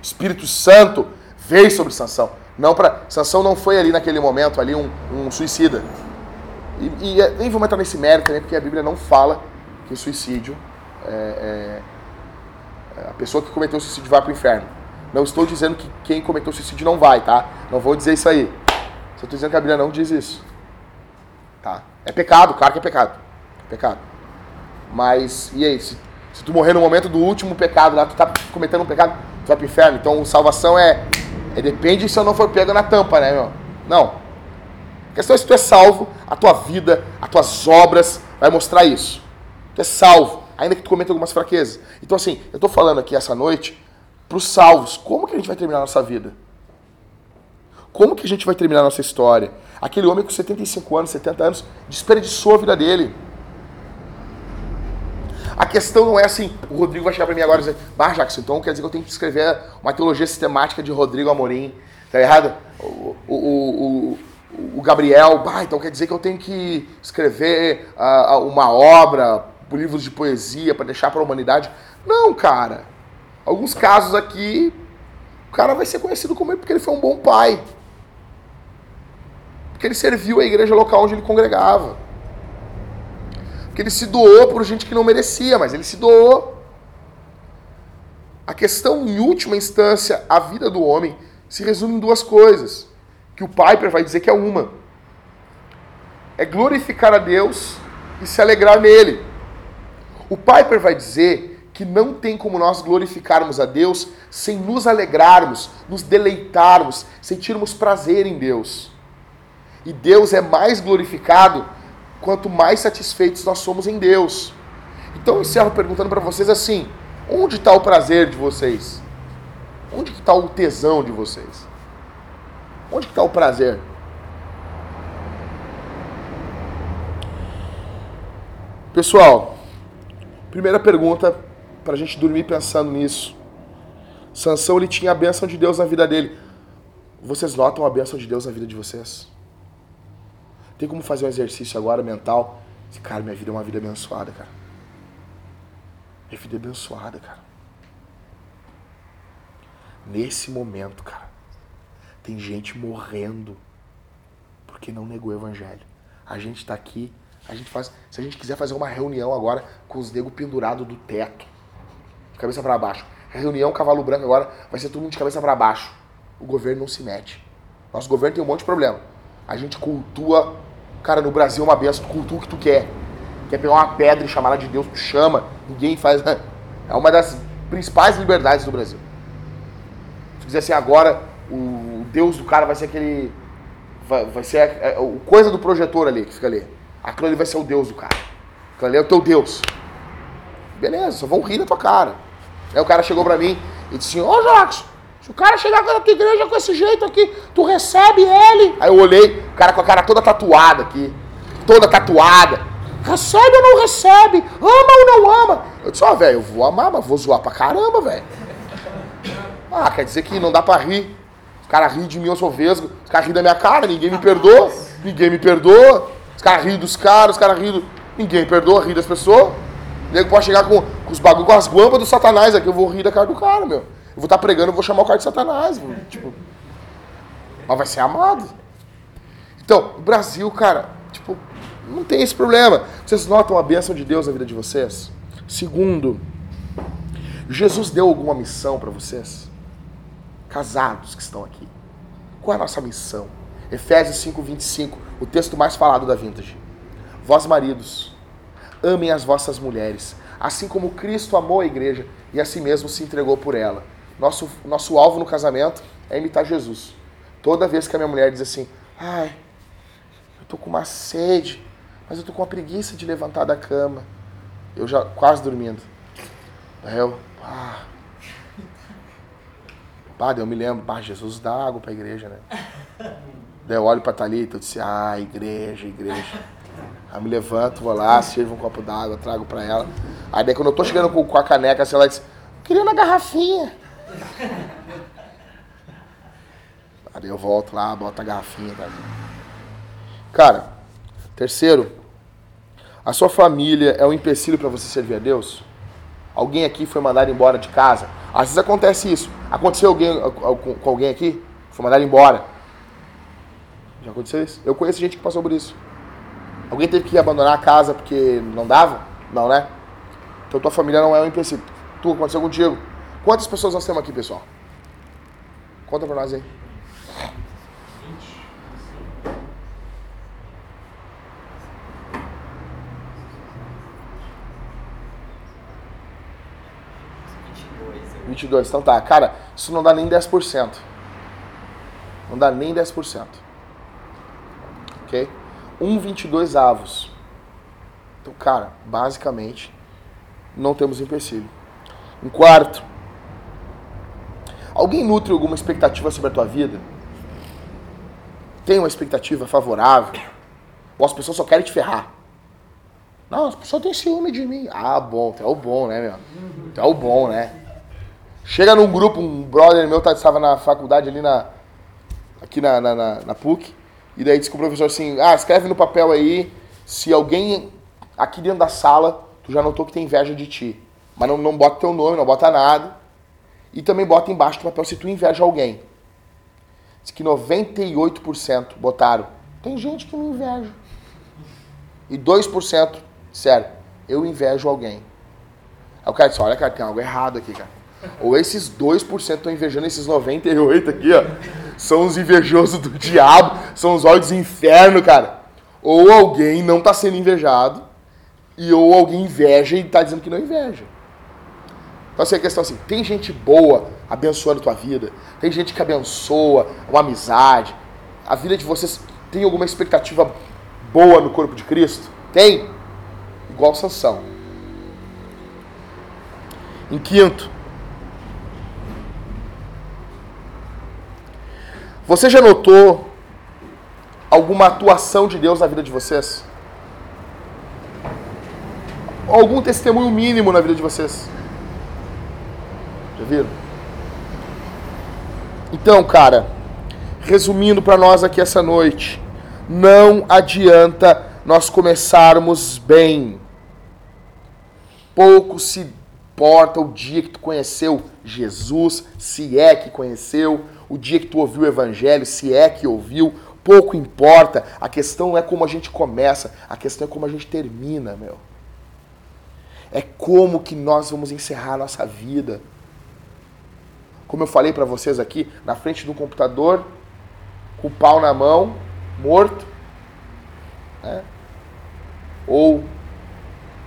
Speaker 1: O Espírito Santo veio sobre Sansão. Não para Sansão não foi ali naquele momento ali um, um suicida. E, e, nem vamos entrar nesse mérito também, porque a Bíblia não fala que o suicídio é, é, a pessoa que cometeu o suicídio vai para o inferno. Não estou dizendo que quem cometeu suicídio não vai, tá? Não vou dizer isso aí. Só estou dizendo que a Bíblia não diz isso. Tá? É pecado, claro que é pecado. É pecado. Mas, e aí? Se, se tu morrer no momento do último pecado lá, tu tá cometendo um pecado, tu vai pro inferno. Então, salvação é, é depende se eu não for pego na tampa, né, meu? Não. A questão é se tu é salvo, a tua vida, as tuas obras vai mostrar isso. Tu é salvo, ainda que tu cometa algumas fraquezas. Então, assim, eu estou falando aqui essa noite para os salvos. Como que a gente vai terminar a nossa vida? Como que a gente vai terminar a nossa história? Aquele homem com 75 anos, 70 anos, desperdiçou a vida dele. A questão não é assim, o Rodrigo vai chegar para mim agora e dizer, bah, Jackson, então quer dizer que eu tenho que escrever uma teologia sistemática de Rodrigo Amorim, tá errado? O, o, o, o Gabriel, bah, então quer dizer que eu tenho que escrever uh, uma obra, livros de poesia para deixar para a humanidade. Não, cara. Alguns casos aqui, o cara vai ser conhecido como ele porque ele foi um bom pai. Porque ele serviu a igreja local onde ele congregava. Porque ele se doou por gente que não merecia, mas ele se doou. A questão, em última instância, a vida do homem se resume em duas coisas. Que o Piper vai dizer que é uma. É glorificar a Deus e se alegrar nele. O Piper vai dizer que não tem como nós glorificarmos a Deus sem nos alegrarmos, nos deleitarmos, sentirmos prazer em Deus. E Deus é mais glorificado quanto mais satisfeitos nós somos em Deus. Então eu encerro perguntando para vocês assim: onde está o prazer de vocês? Onde está o tesão de vocês? Onde está o prazer? Pessoal, primeira pergunta para a gente dormir pensando nisso. Sansão ele tinha a bênção de Deus na vida dele. Vocês notam a bênção de Deus na vida de vocês? Tem como fazer um exercício agora mental? Cara, minha vida é uma vida abençoada, cara. Minha vida é abençoada, cara. Nesse momento, cara, tem gente morrendo porque não negou o evangelho. A gente está aqui, a gente faz, se a gente quiser fazer uma reunião agora com os negros pendurados do teto, de cabeça para baixo. Reunião Cavalo Branco agora vai ser todo mundo de cabeça para baixo. O governo não se mete. Nosso governo tem um monte de problema. A gente cultua. Cara, no Brasil é uma benção, tu cultua o que tu quer. Quer pegar uma pedra e chamar ela de Deus, tu chama. Ninguém faz. É uma das principais liberdades do Brasil. Se quiser assim, agora o Deus do cara vai ser aquele. Vai, vai ser a, a, a, coisa do projetor ali, que fica ali. Aquilo ali vai ser o Deus do cara. Aquilo ali é o teu Deus. Beleza, só vão rir na tua cara. Aí o cara chegou pra mim e disse assim, ô oh, Se o cara chegar na tua igreja com esse jeito aqui, tu recebe ele. Aí eu olhei, o cara com a cara toda tatuada aqui. Toda tatuada. Recebe ou não recebe? Ama ou não ama? Eu disse, ó, velho, eu vou amar, mas vou zoar pra caramba, velho. Ah, quer dizer que não dá pra rir. Os caras riem de mim, eu sou vesgo. Os caras riem da minha cara, ninguém me perdoa. Ninguém me perdoa. Os caras riem dos caras, os caras riem do... Ninguém perdoa, ri das pessoas. O nego pode chegar com, com os bagulho, com as guampas do satanás aqui, eu vou rir da cara do cara, meu. Eu vou estar pregando, eu vou chamar o cara de satanás, tipo... Mas vai ser amado. Então, o Brasil, cara, tipo, não tem esse problema. Vocês notam a bênção de Deus na vida de vocês? Segundo, Jesus deu alguma missão para vocês? Casados que estão aqui. Qual é a nossa missão? Efésios 5, 25, o texto mais falado da Vintage. Vós, maridos, amem as vossas mulheres, assim como Cristo amou a igreja e a si mesmo se entregou por ela. Nosso, nosso alvo no casamento é imitar Jesus. Toda vez que a minha mulher diz assim, ai, eu tô com uma sede, mas eu tô com uma preguiça de levantar da cama. Eu já quase dormindo. Aí eu. Pá, daí eu me lembro, pá, Jesus dá água pra igreja, né? Daí eu olho pra Thalita e disse, ah, igreja, igreja. Aí me levanto, vou lá, sirvo um copo d'água, trago pra ela. Aí daí quando eu tô chegando com, com a caneca, assim, ela diz, queria uma garrafinha. Aí eu volto lá, boto a garrafinha. Tá? Cara, terceiro, a sua família é um empecilho para você servir a Deus? Alguém aqui foi mandado embora de casa? Às vezes acontece isso. Aconteceu alguém, com alguém aqui? Foi mandado embora. Já aconteceu isso? Eu conheço gente que passou por isso. Alguém teve que abandonar a casa porque não dava? Não, né? Então tua família não é um empecilho. Tu aconteceu contigo. Quantas pessoas nós temos aqui, pessoal? Conta pra nós aí. 22. Então tá, cara, isso não dá nem 10%. Não dá nem 10%. Ok? 1,22 avos. Então, cara, basicamente, não temos empecilho. Em quarto, alguém nutre alguma expectativa sobre a tua vida? Tem uma expectativa favorável? Ou as pessoas só querem te ferrar? Não, as pessoas têm ciúme de mim. Ah, bom, tu é o bom, né, meu? Tu é o bom, né? Chega num grupo, um brother meu tá, estava na faculdade ali na. aqui na, na, na, na PUC, e daí disse com o professor assim, ah, escreve no papel aí se alguém aqui dentro da sala, tu já notou que tem inveja de ti. Mas não, não bota teu nome, não bota nada. E também bota embaixo do papel se tu inveja alguém. Diz que 98% botaram, tem gente que me inveja. E 2% sério, eu invejo alguém. Aí o cara disse, olha cara, tem algo errado aqui, cara. Ou esses 2% estão invejando esses 98 aqui, ó. São os invejosos do diabo, são os olhos do inferno, cara. Ou alguém não está sendo invejado, e ou alguém inveja e está dizendo que não inveja. Então, assim, a questão assim, tem gente boa abençoando a tua vida, tem gente que abençoa uma amizade, a vida de vocês tem alguma expectativa boa no corpo de Cristo? Tem? Igual Sansão. Em quinto, Você já notou alguma atuação de Deus na vida de vocês? Algum testemunho mínimo na vida de vocês? Já viram? Então, cara, resumindo para nós aqui essa noite, não adianta nós começarmos bem. Pouco se importa o dia que tu conheceu Jesus, se é que conheceu, o dia que tu ouviu o evangelho, se é que ouviu, pouco importa. A questão é como a gente começa, a questão é como a gente termina, meu. É como que nós vamos encerrar a nossa vida. Como eu falei para vocês aqui, na frente do computador, com o pau na mão, morto, né? ou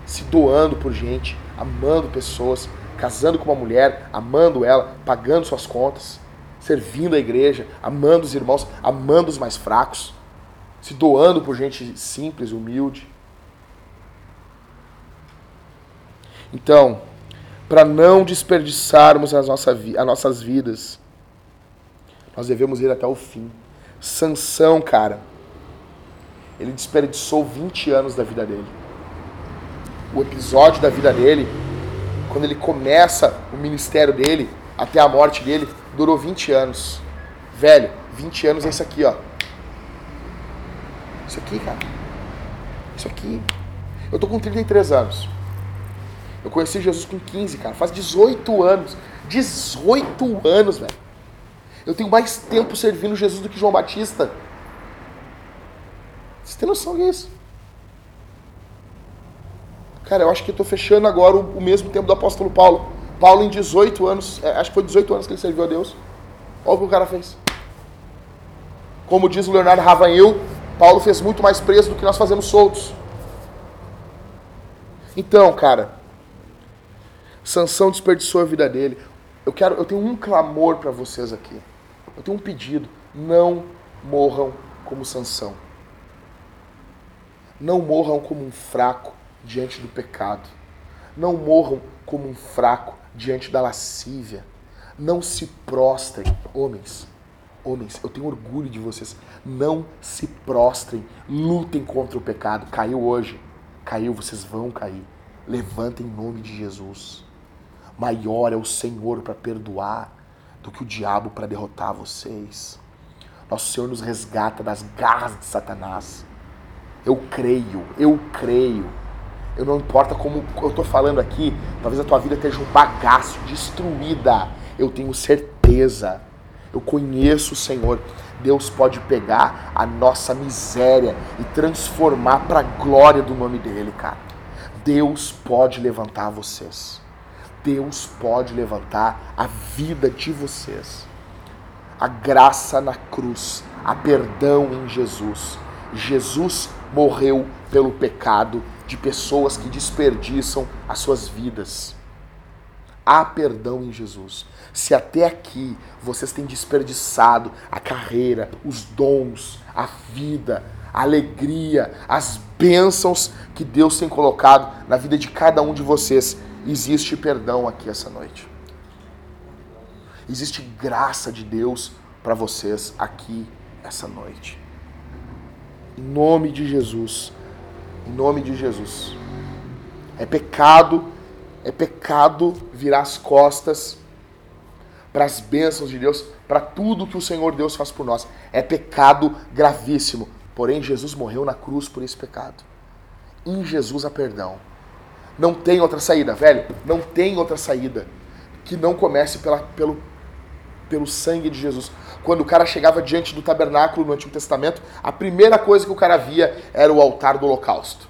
Speaker 1: se doando por gente, amando pessoas, casando com uma mulher, amando ela, pagando suas contas servindo a igreja, amando os irmãos, amando os mais fracos, se doando por gente simples, humilde. Então, para não desperdiçarmos as, nossa, as nossas vidas, Nós devemos ir até o fim. Sansão, cara, ele desperdiçou 20 anos da vida dele. O episódio da vida dele, quando ele começa o ministério dele, até a morte dele, durou 20 anos. Velho, 20 anos é isso aqui, ó. Isso aqui, cara. Isso aqui. Eu tô com 33 anos. Eu conheci Jesus com 15, cara. Faz 18 anos. 18 anos, velho. Eu tenho mais tempo servindo Jesus do que João Batista. Você tem noção disso? Cara, eu acho que eu tô fechando agora o, o mesmo tempo do apóstolo Paulo. Paulo, em 18 anos, é, acho que foi 18 anos que ele serviu a Deus. Olha o que o cara fez. Como diz o Leonardo Ravanhil, Paulo fez muito mais preso do que nós fazemos soltos. Então, cara, Sansão desperdiçou a vida dele. Eu quero, eu tenho um clamor para vocês aqui. Eu tenho um pedido: não morram como Sansão. Não morram como um fraco diante do pecado. Não morram como um fraco diante da lascívia. Não se prostrem, homens. Homens, eu tenho orgulho de vocês. Não se prostrem, lutem contra o pecado. Caiu hoje, caiu, vocês vão cair. Levantem em nome de Jesus. Maior é o Senhor para perdoar do que o diabo para derrotar vocês. Nosso Senhor nos resgata das garras de Satanás. Eu creio, eu creio. Eu não importa como eu estou falando aqui, talvez a tua vida esteja um bagaço, destruída. Eu tenho certeza. Eu conheço o Senhor. Deus pode pegar a nossa miséria e transformar para a glória do nome dele, cara. Deus pode levantar vocês. Deus pode levantar a vida de vocês. A graça na cruz, a perdão em Jesus. Jesus morreu pelo pecado de pessoas que desperdiçam as suas vidas. Há perdão em Jesus. Se até aqui vocês têm desperdiçado a carreira, os dons, a vida, a alegria, as bênçãos que Deus tem colocado na vida de cada um de vocês, existe perdão aqui essa noite. Existe graça de Deus para vocês aqui essa noite. Em nome de Jesus. Em nome de Jesus. É pecado, é pecado virar as costas para as bênçãos de Deus, para tudo que o Senhor Deus faz por nós. É pecado gravíssimo. Porém, Jesus morreu na cruz por esse pecado. Em Jesus há perdão. Não tem outra saída, velho. Não tem outra saída que não comece pela, pelo, pelo sangue de Jesus. Quando o cara chegava diante do tabernáculo no Antigo Testamento, a primeira coisa que o cara via era o altar do holocausto.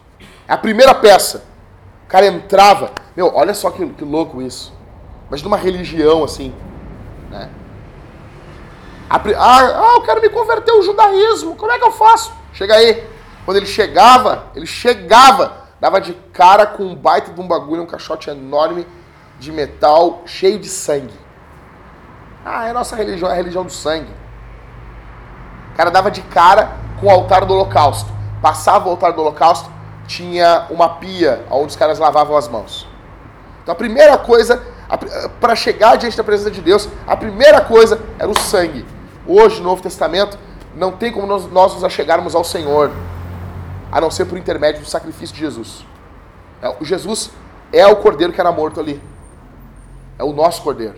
Speaker 1: É a primeira peça. O cara entrava. Meu, olha só que, que louco isso. Mas numa religião assim. Né? Ah, ah, eu quero me converter ao judaísmo. Como é que eu faço? Chega aí. Quando ele chegava, ele chegava, dava de cara com um baita de um bagulho, um caixote enorme de metal cheio de sangue. Ah, é a nossa religião, é a religião do sangue. O cara dava de cara com o altar do holocausto. Passava o altar do holocausto, tinha uma pia onde os caras lavavam as mãos. Então a primeira coisa, para chegar diante da presença de Deus, a primeira coisa era o sangue. Hoje, no Novo Testamento, não tem como nós, nós nos achegarmos ao Senhor, a não ser por intermédio do sacrifício de Jesus. É, o Jesus é o cordeiro que era morto ali. É o nosso cordeiro.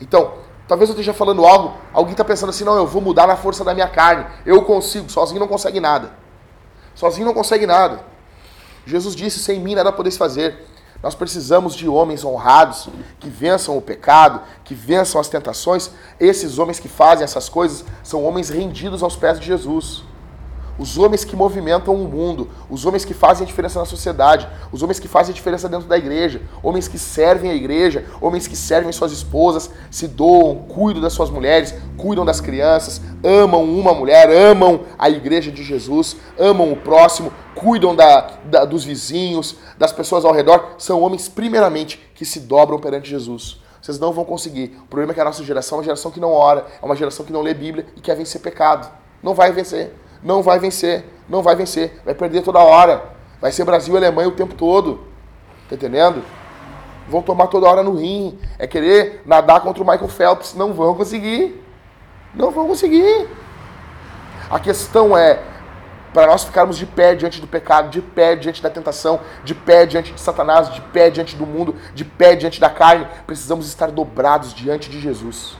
Speaker 1: Então, talvez eu esteja falando algo, alguém está pensando assim, não, eu vou mudar na força da minha carne. Eu consigo, sozinho não consegue nada. Sozinho não consegue nada. Jesus disse, sem mim nada podeis fazer. Nós precisamos de homens honrados, que vençam o pecado, que vençam as tentações. Esses homens que fazem essas coisas são homens rendidos aos pés de Jesus os homens que movimentam o mundo, os homens que fazem a diferença na sociedade, os homens que fazem a diferença dentro da igreja, homens que servem a igreja, homens que servem suas esposas, se doam, cuidam das suas mulheres, cuidam das crianças, amam uma mulher, amam a igreja de Jesus, amam o próximo, cuidam da, da, dos vizinhos, das pessoas ao redor, são homens, primeiramente, que se dobram perante Jesus. Vocês não vão conseguir. O problema é que a nossa geração é uma geração que não ora, é uma geração que não lê Bíblia e quer vencer pecado. Não vai vencer não vai vencer. Não vai vencer. Vai perder toda hora. Vai ser Brasil e Alemanha o tempo todo. Tá entendendo? Vão tomar toda hora no rim. É querer nadar contra o Michael Phelps. Não vão conseguir. Não vão conseguir. A questão é, para nós ficarmos de pé diante do pecado, de pé diante da tentação, de pé diante de Satanás, de pé diante do mundo, de pé diante da carne, precisamos estar dobrados diante de Jesus.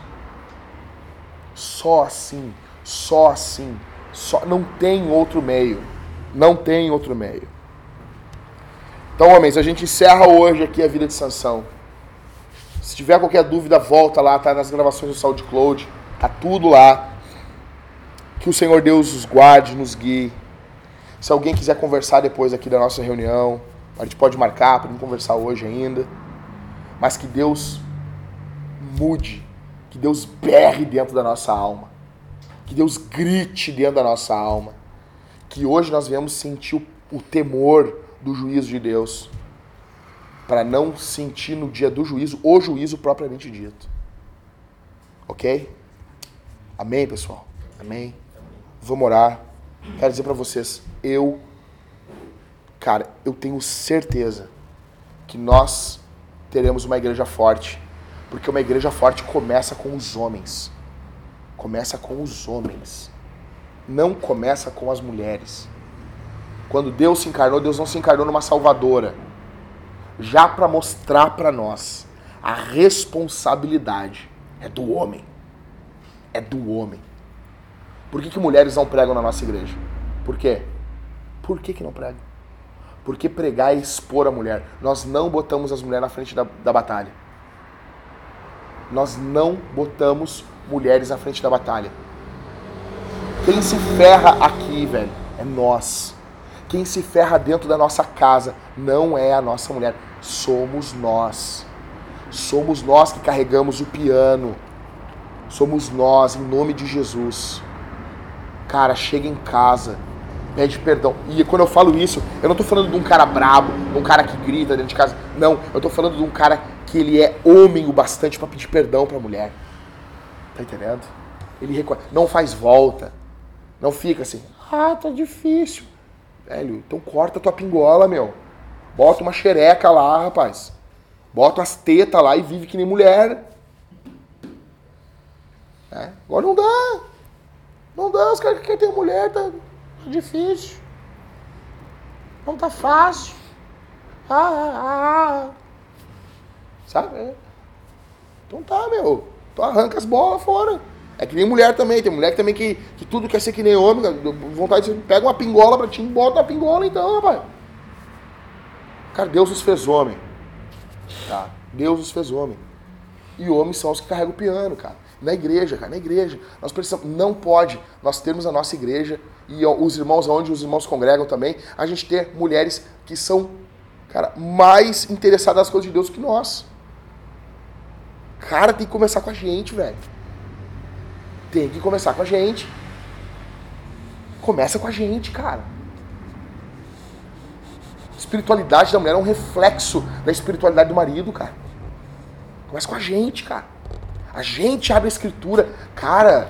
Speaker 1: Só assim, só assim, só não tem outro meio. Não tem outro meio. Então, homens, a gente encerra hoje aqui a vida de Sansão. Se tiver qualquer dúvida, volta lá, tá nas gravações do SoundCloud, tá tudo lá. Que o Senhor Deus os guarde, nos guie. Se alguém quiser conversar depois aqui da nossa reunião, a gente pode marcar para conversar hoje ainda. Mas que Deus mude, que Deus berre dentro da nossa alma, que Deus grite dentro da nossa alma, que hoje nós viemos sentir o, o temor do juízo de Deus, para não sentir no dia do juízo o juízo propriamente dito. Ok? Amém, pessoal? Amém? Vamos orar. Quero dizer para vocês, eu, cara, eu tenho certeza que nós teremos uma igreja forte, porque uma igreja forte começa com os homens. Começa com os homens. Não começa com as mulheres. Quando Deus se encarnou, Deus não se encarnou numa salvadora. Já para mostrar para nós a responsabilidade é do homem. É do homem. Por que, que mulheres não pregam na nossa igreja? Por quê? Por que, que não pregam? Porque pregar é expor a mulher. Nós não botamos as mulheres na frente da, da batalha. Nós não botamos mulheres na frente da batalha. Quem se ferra aqui, velho, é nós. Quem se ferra dentro da nossa casa não é a nossa mulher, somos nós. Somos nós que carregamos o piano. Somos nós, em nome de Jesus. Cara, chega em casa, pede perdão. E quando eu falo isso, eu não tô falando de um cara brabo, de um cara que grita dentro de casa. Não, eu tô falando de um cara que ele é homem o bastante para pedir perdão pra mulher. Tá entendendo? Ele reconhece. Não faz volta. Não fica assim, ah, tá difícil. Velho, então corta tua pingola, meu. Bota uma xereca lá, rapaz. Bota as tetas lá e vive que nem mulher. É, agora não dá. Não dá, os caras que querem ter mulher, tá, tá difícil. Não tá fácil. Ah, ah, ah. Sabe? É. Então tá, meu. Então arranca as bolas fora. É que nem mulher também. Tem mulher também que, que tudo quer ser que nem homem. Vontade de pega uma pingola pra ti e bota a pingola então, rapaz. Cara, Deus os fez homem. Tá? Deus os fez homem. E homens são os que carregam o piano, cara. Na igreja, cara, na igreja. Nós precisamos, não pode nós termos a nossa igreja e os irmãos, onde os irmãos congregam também, a gente ter mulheres que são, cara, mais interessadas nas coisas de Deus que nós. Cara, tem que começar com a gente, velho. Tem que começar com a gente. Começa com a gente, cara. Espiritualidade da mulher é um reflexo da espiritualidade do marido, cara. Começa com a gente, cara. A gente abre a escritura. Cara,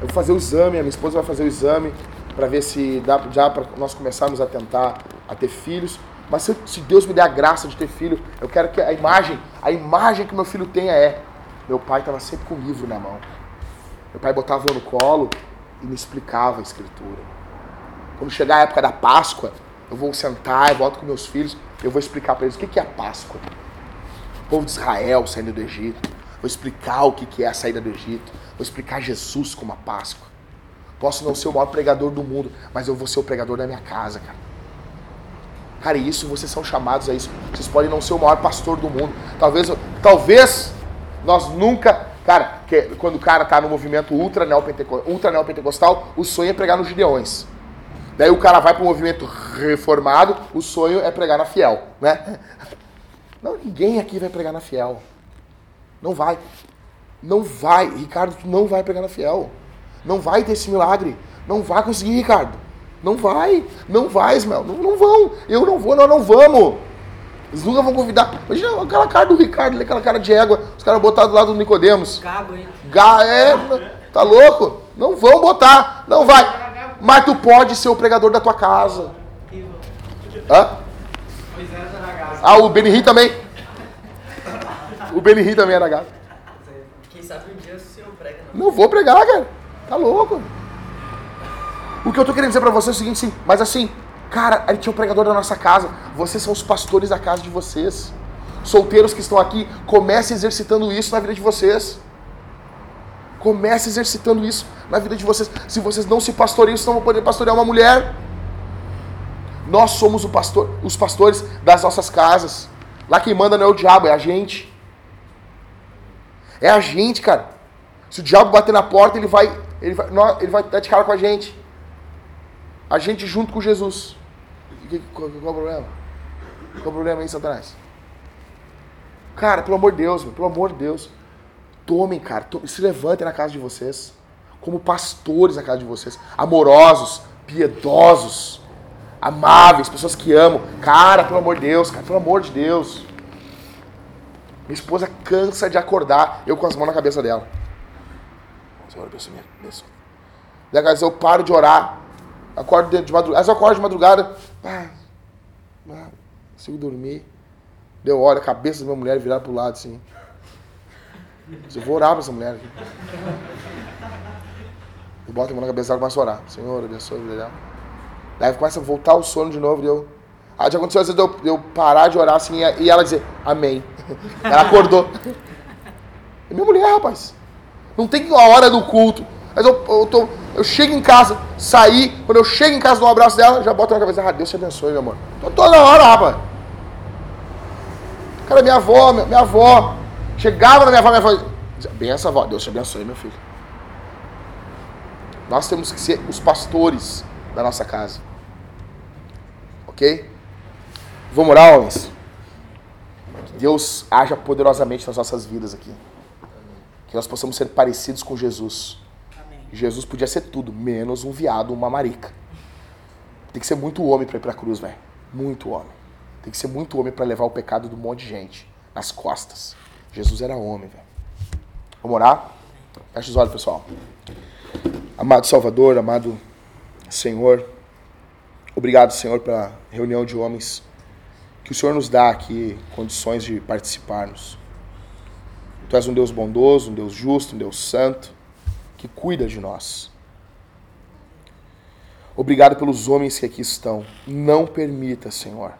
Speaker 1: eu vou fazer o exame, a minha esposa vai fazer o exame para ver se dá já para nós começarmos a tentar a ter filhos. Mas se, se, Deus me der a graça de ter filho, eu quero que a imagem, a imagem que meu filho tenha é meu pai estava sempre com o livro na mão. Meu pai botava eu no colo e me explicava a escritura. Quando chegar a época da Páscoa, eu vou sentar, eu volto com meus filhos, eu vou explicar para eles o que é a Páscoa. O povo de Israel saindo do Egito. Vou explicar o que é a saída do Egito. Vou explicar Jesus como a Páscoa. Posso não ser o maior pregador do mundo, mas eu vou ser o pregador da minha casa, cara. Cara, isso vocês são chamados a isso. Vocês podem não ser o maior pastor do mundo. Talvez, talvez nós nunca. Cara, quando o cara tá no movimento ultra neopentecostal, ultra neopentecostal, o sonho é pregar nos Gideões. Daí o cara vai para o movimento reformado, o sonho é pregar na fiel, né? Não, ninguém aqui vai pregar na fiel. Não vai. Não vai. Ricardo, tu não vai pregar na fiel. Não vai ter esse milagre. Não vai conseguir, Ricardo. Não vai. Não vai, Ismael. Não, não vão. Eu não vou, nós não vamos. Eles nunca vão convidar. Imagina aquela cara do Ricardo, aquela cara de égua. Os caras botaram do lado do Nicodemos.
Speaker 2: Gago, hein?
Speaker 1: Ga é, tá louco? Não vão botar. Não vai. Mas tu pode ser o pregador da tua casa. Hã? Ah, o Benihim também. O Benihim também era gato.
Speaker 3: Quem sabe um dia se eu
Speaker 1: Não vou pregar, cara. Tá louco. O que eu tô querendo dizer pra você é o seguinte, sim, mas assim, cara, a gente é o pregador da nossa casa. Vocês são os pastores da casa de vocês. Solteiros que estão aqui, comece exercitando isso na vida de vocês. Comece exercitando isso na vida de vocês. Se vocês não se pastoreiam, vocês não vão poder pastorear uma mulher. Nós somos pastor, os pastores das nossas casas. Lá quem manda não é o diabo, é a gente. É a gente, cara. Se o diabo bater na porta, ele vai, ele vai, ele vai dar de cara com a gente. A gente junto com Jesus. Qual, qual, qual o problema? Qual o problema aí, Satanás? Cara, pelo amor de Deus, meu, pelo amor de Deus. Tomem, cara, se levantem na casa de vocês. Como pastores na casa de vocês. Amorosos, piedosos amáveis, pessoas que amam. Cara, pelo amor de Deus, cara, pelo amor de Deus. Minha esposa cansa de acordar, eu com as mãos na cabeça dela. Senhor, abençoe eu paro de orar, acordo de madrugada, às vezes eu acordo de madrugada, ah, ah, consigo dormir. Deu hora, a cabeça da minha mulher virar pro lado assim. Eu vou orar pra essa mulher aqui. Eu boto a mão na cabeça dela e começo a orar. Senhor, abençoe dela. Daí começa a voltar o sono de novo. E eu... Aí já aconteceu às vezes eu, eu parar de orar assim e ela dizer amém. Ela acordou. É minha mulher, rapaz. Não tem a hora do culto. Mas eu, eu, tô, eu chego em casa, saí, quando eu chego em casa, dou um abraço dela, já boto na cabeça, ah, Deus te abençoe, meu amor. Tô toda hora, rapaz. Cara, minha avó, minha, minha avó, chegava na minha avó, minha avó, benção, avó, Deus te abençoe, meu filho. Nós temos que ser os pastores da nossa casa. Ok? Vamos orar, homens? Que Deus haja poderosamente nas nossas vidas aqui. Que nós possamos ser parecidos com Jesus. Jesus podia ser tudo, menos um viado, uma marica. Tem que ser muito homem para ir para a cruz, velho. Muito homem. Tem que ser muito homem para levar o pecado do monte de gente nas costas. Jesus era homem, velho. Vamos orar? Fecha os olhos, pessoal. Amado Salvador, amado Senhor. Obrigado, Senhor, pela reunião de homens que o Senhor nos dá aqui condições de participarmos. Tu és um Deus bondoso, um Deus justo, um Deus santo, que cuida de nós. Obrigado pelos homens que aqui estão. Não permita, Senhor,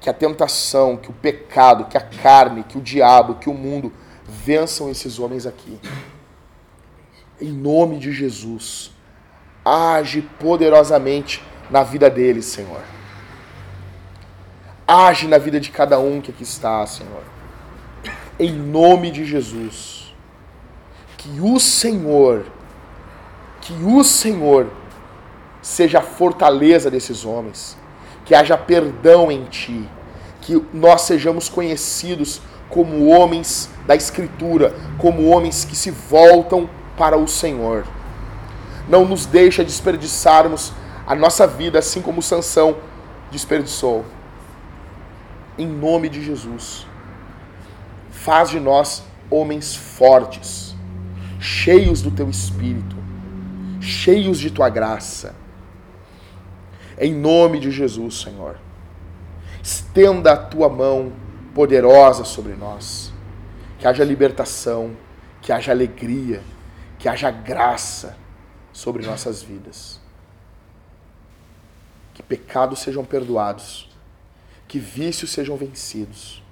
Speaker 1: que a tentação, que o pecado, que a carne, que o diabo, que o mundo vençam esses homens aqui. Em nome de Jesus age poderosamente na vida deles, Senhor. Age na vida de cada um que aqui está, Senhor. Em nome de Jesus. Que o Senhor, que o Senhor seja a fortaleza desses homens. Que haja perdão em ti. Que nós sejamos conhecidos como homens da Escritura, como homens que se voltam para o Senhor não nos deixa desperdiçarmos a nossa vida assim como Sansão desperdiçou. Em nome de Jesus. Faz de nós homens fortes, cheios do teu espírito, cheios de tua graça. Em nome de Jesus, Senhor. Estenda a tua mão poderosa sobre nós. Que haja libertação, que haja alegria, que haja graça sobre nossas vidas. Que pecados sejam perdoados, que vícios sejam vencidos,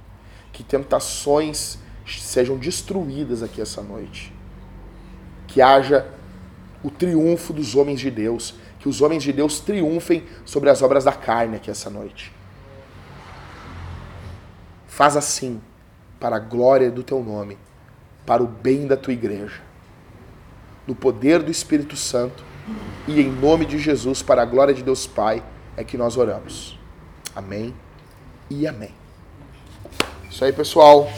Speaker 1: que tentações sejam destruídas aqui essa noite. Que haja o triunfo dos homens de Deus, que os homens de Deus triunfem sobre as obras da carne aqui essa noite. Faz assim, para a glória do teu nome, para o bem da tua igreja no poder do Espírito Santo e em nome de Jesus, para a glória de Deus Pai, é que nós oramos. Amém e amém. Isso aí, pessoal.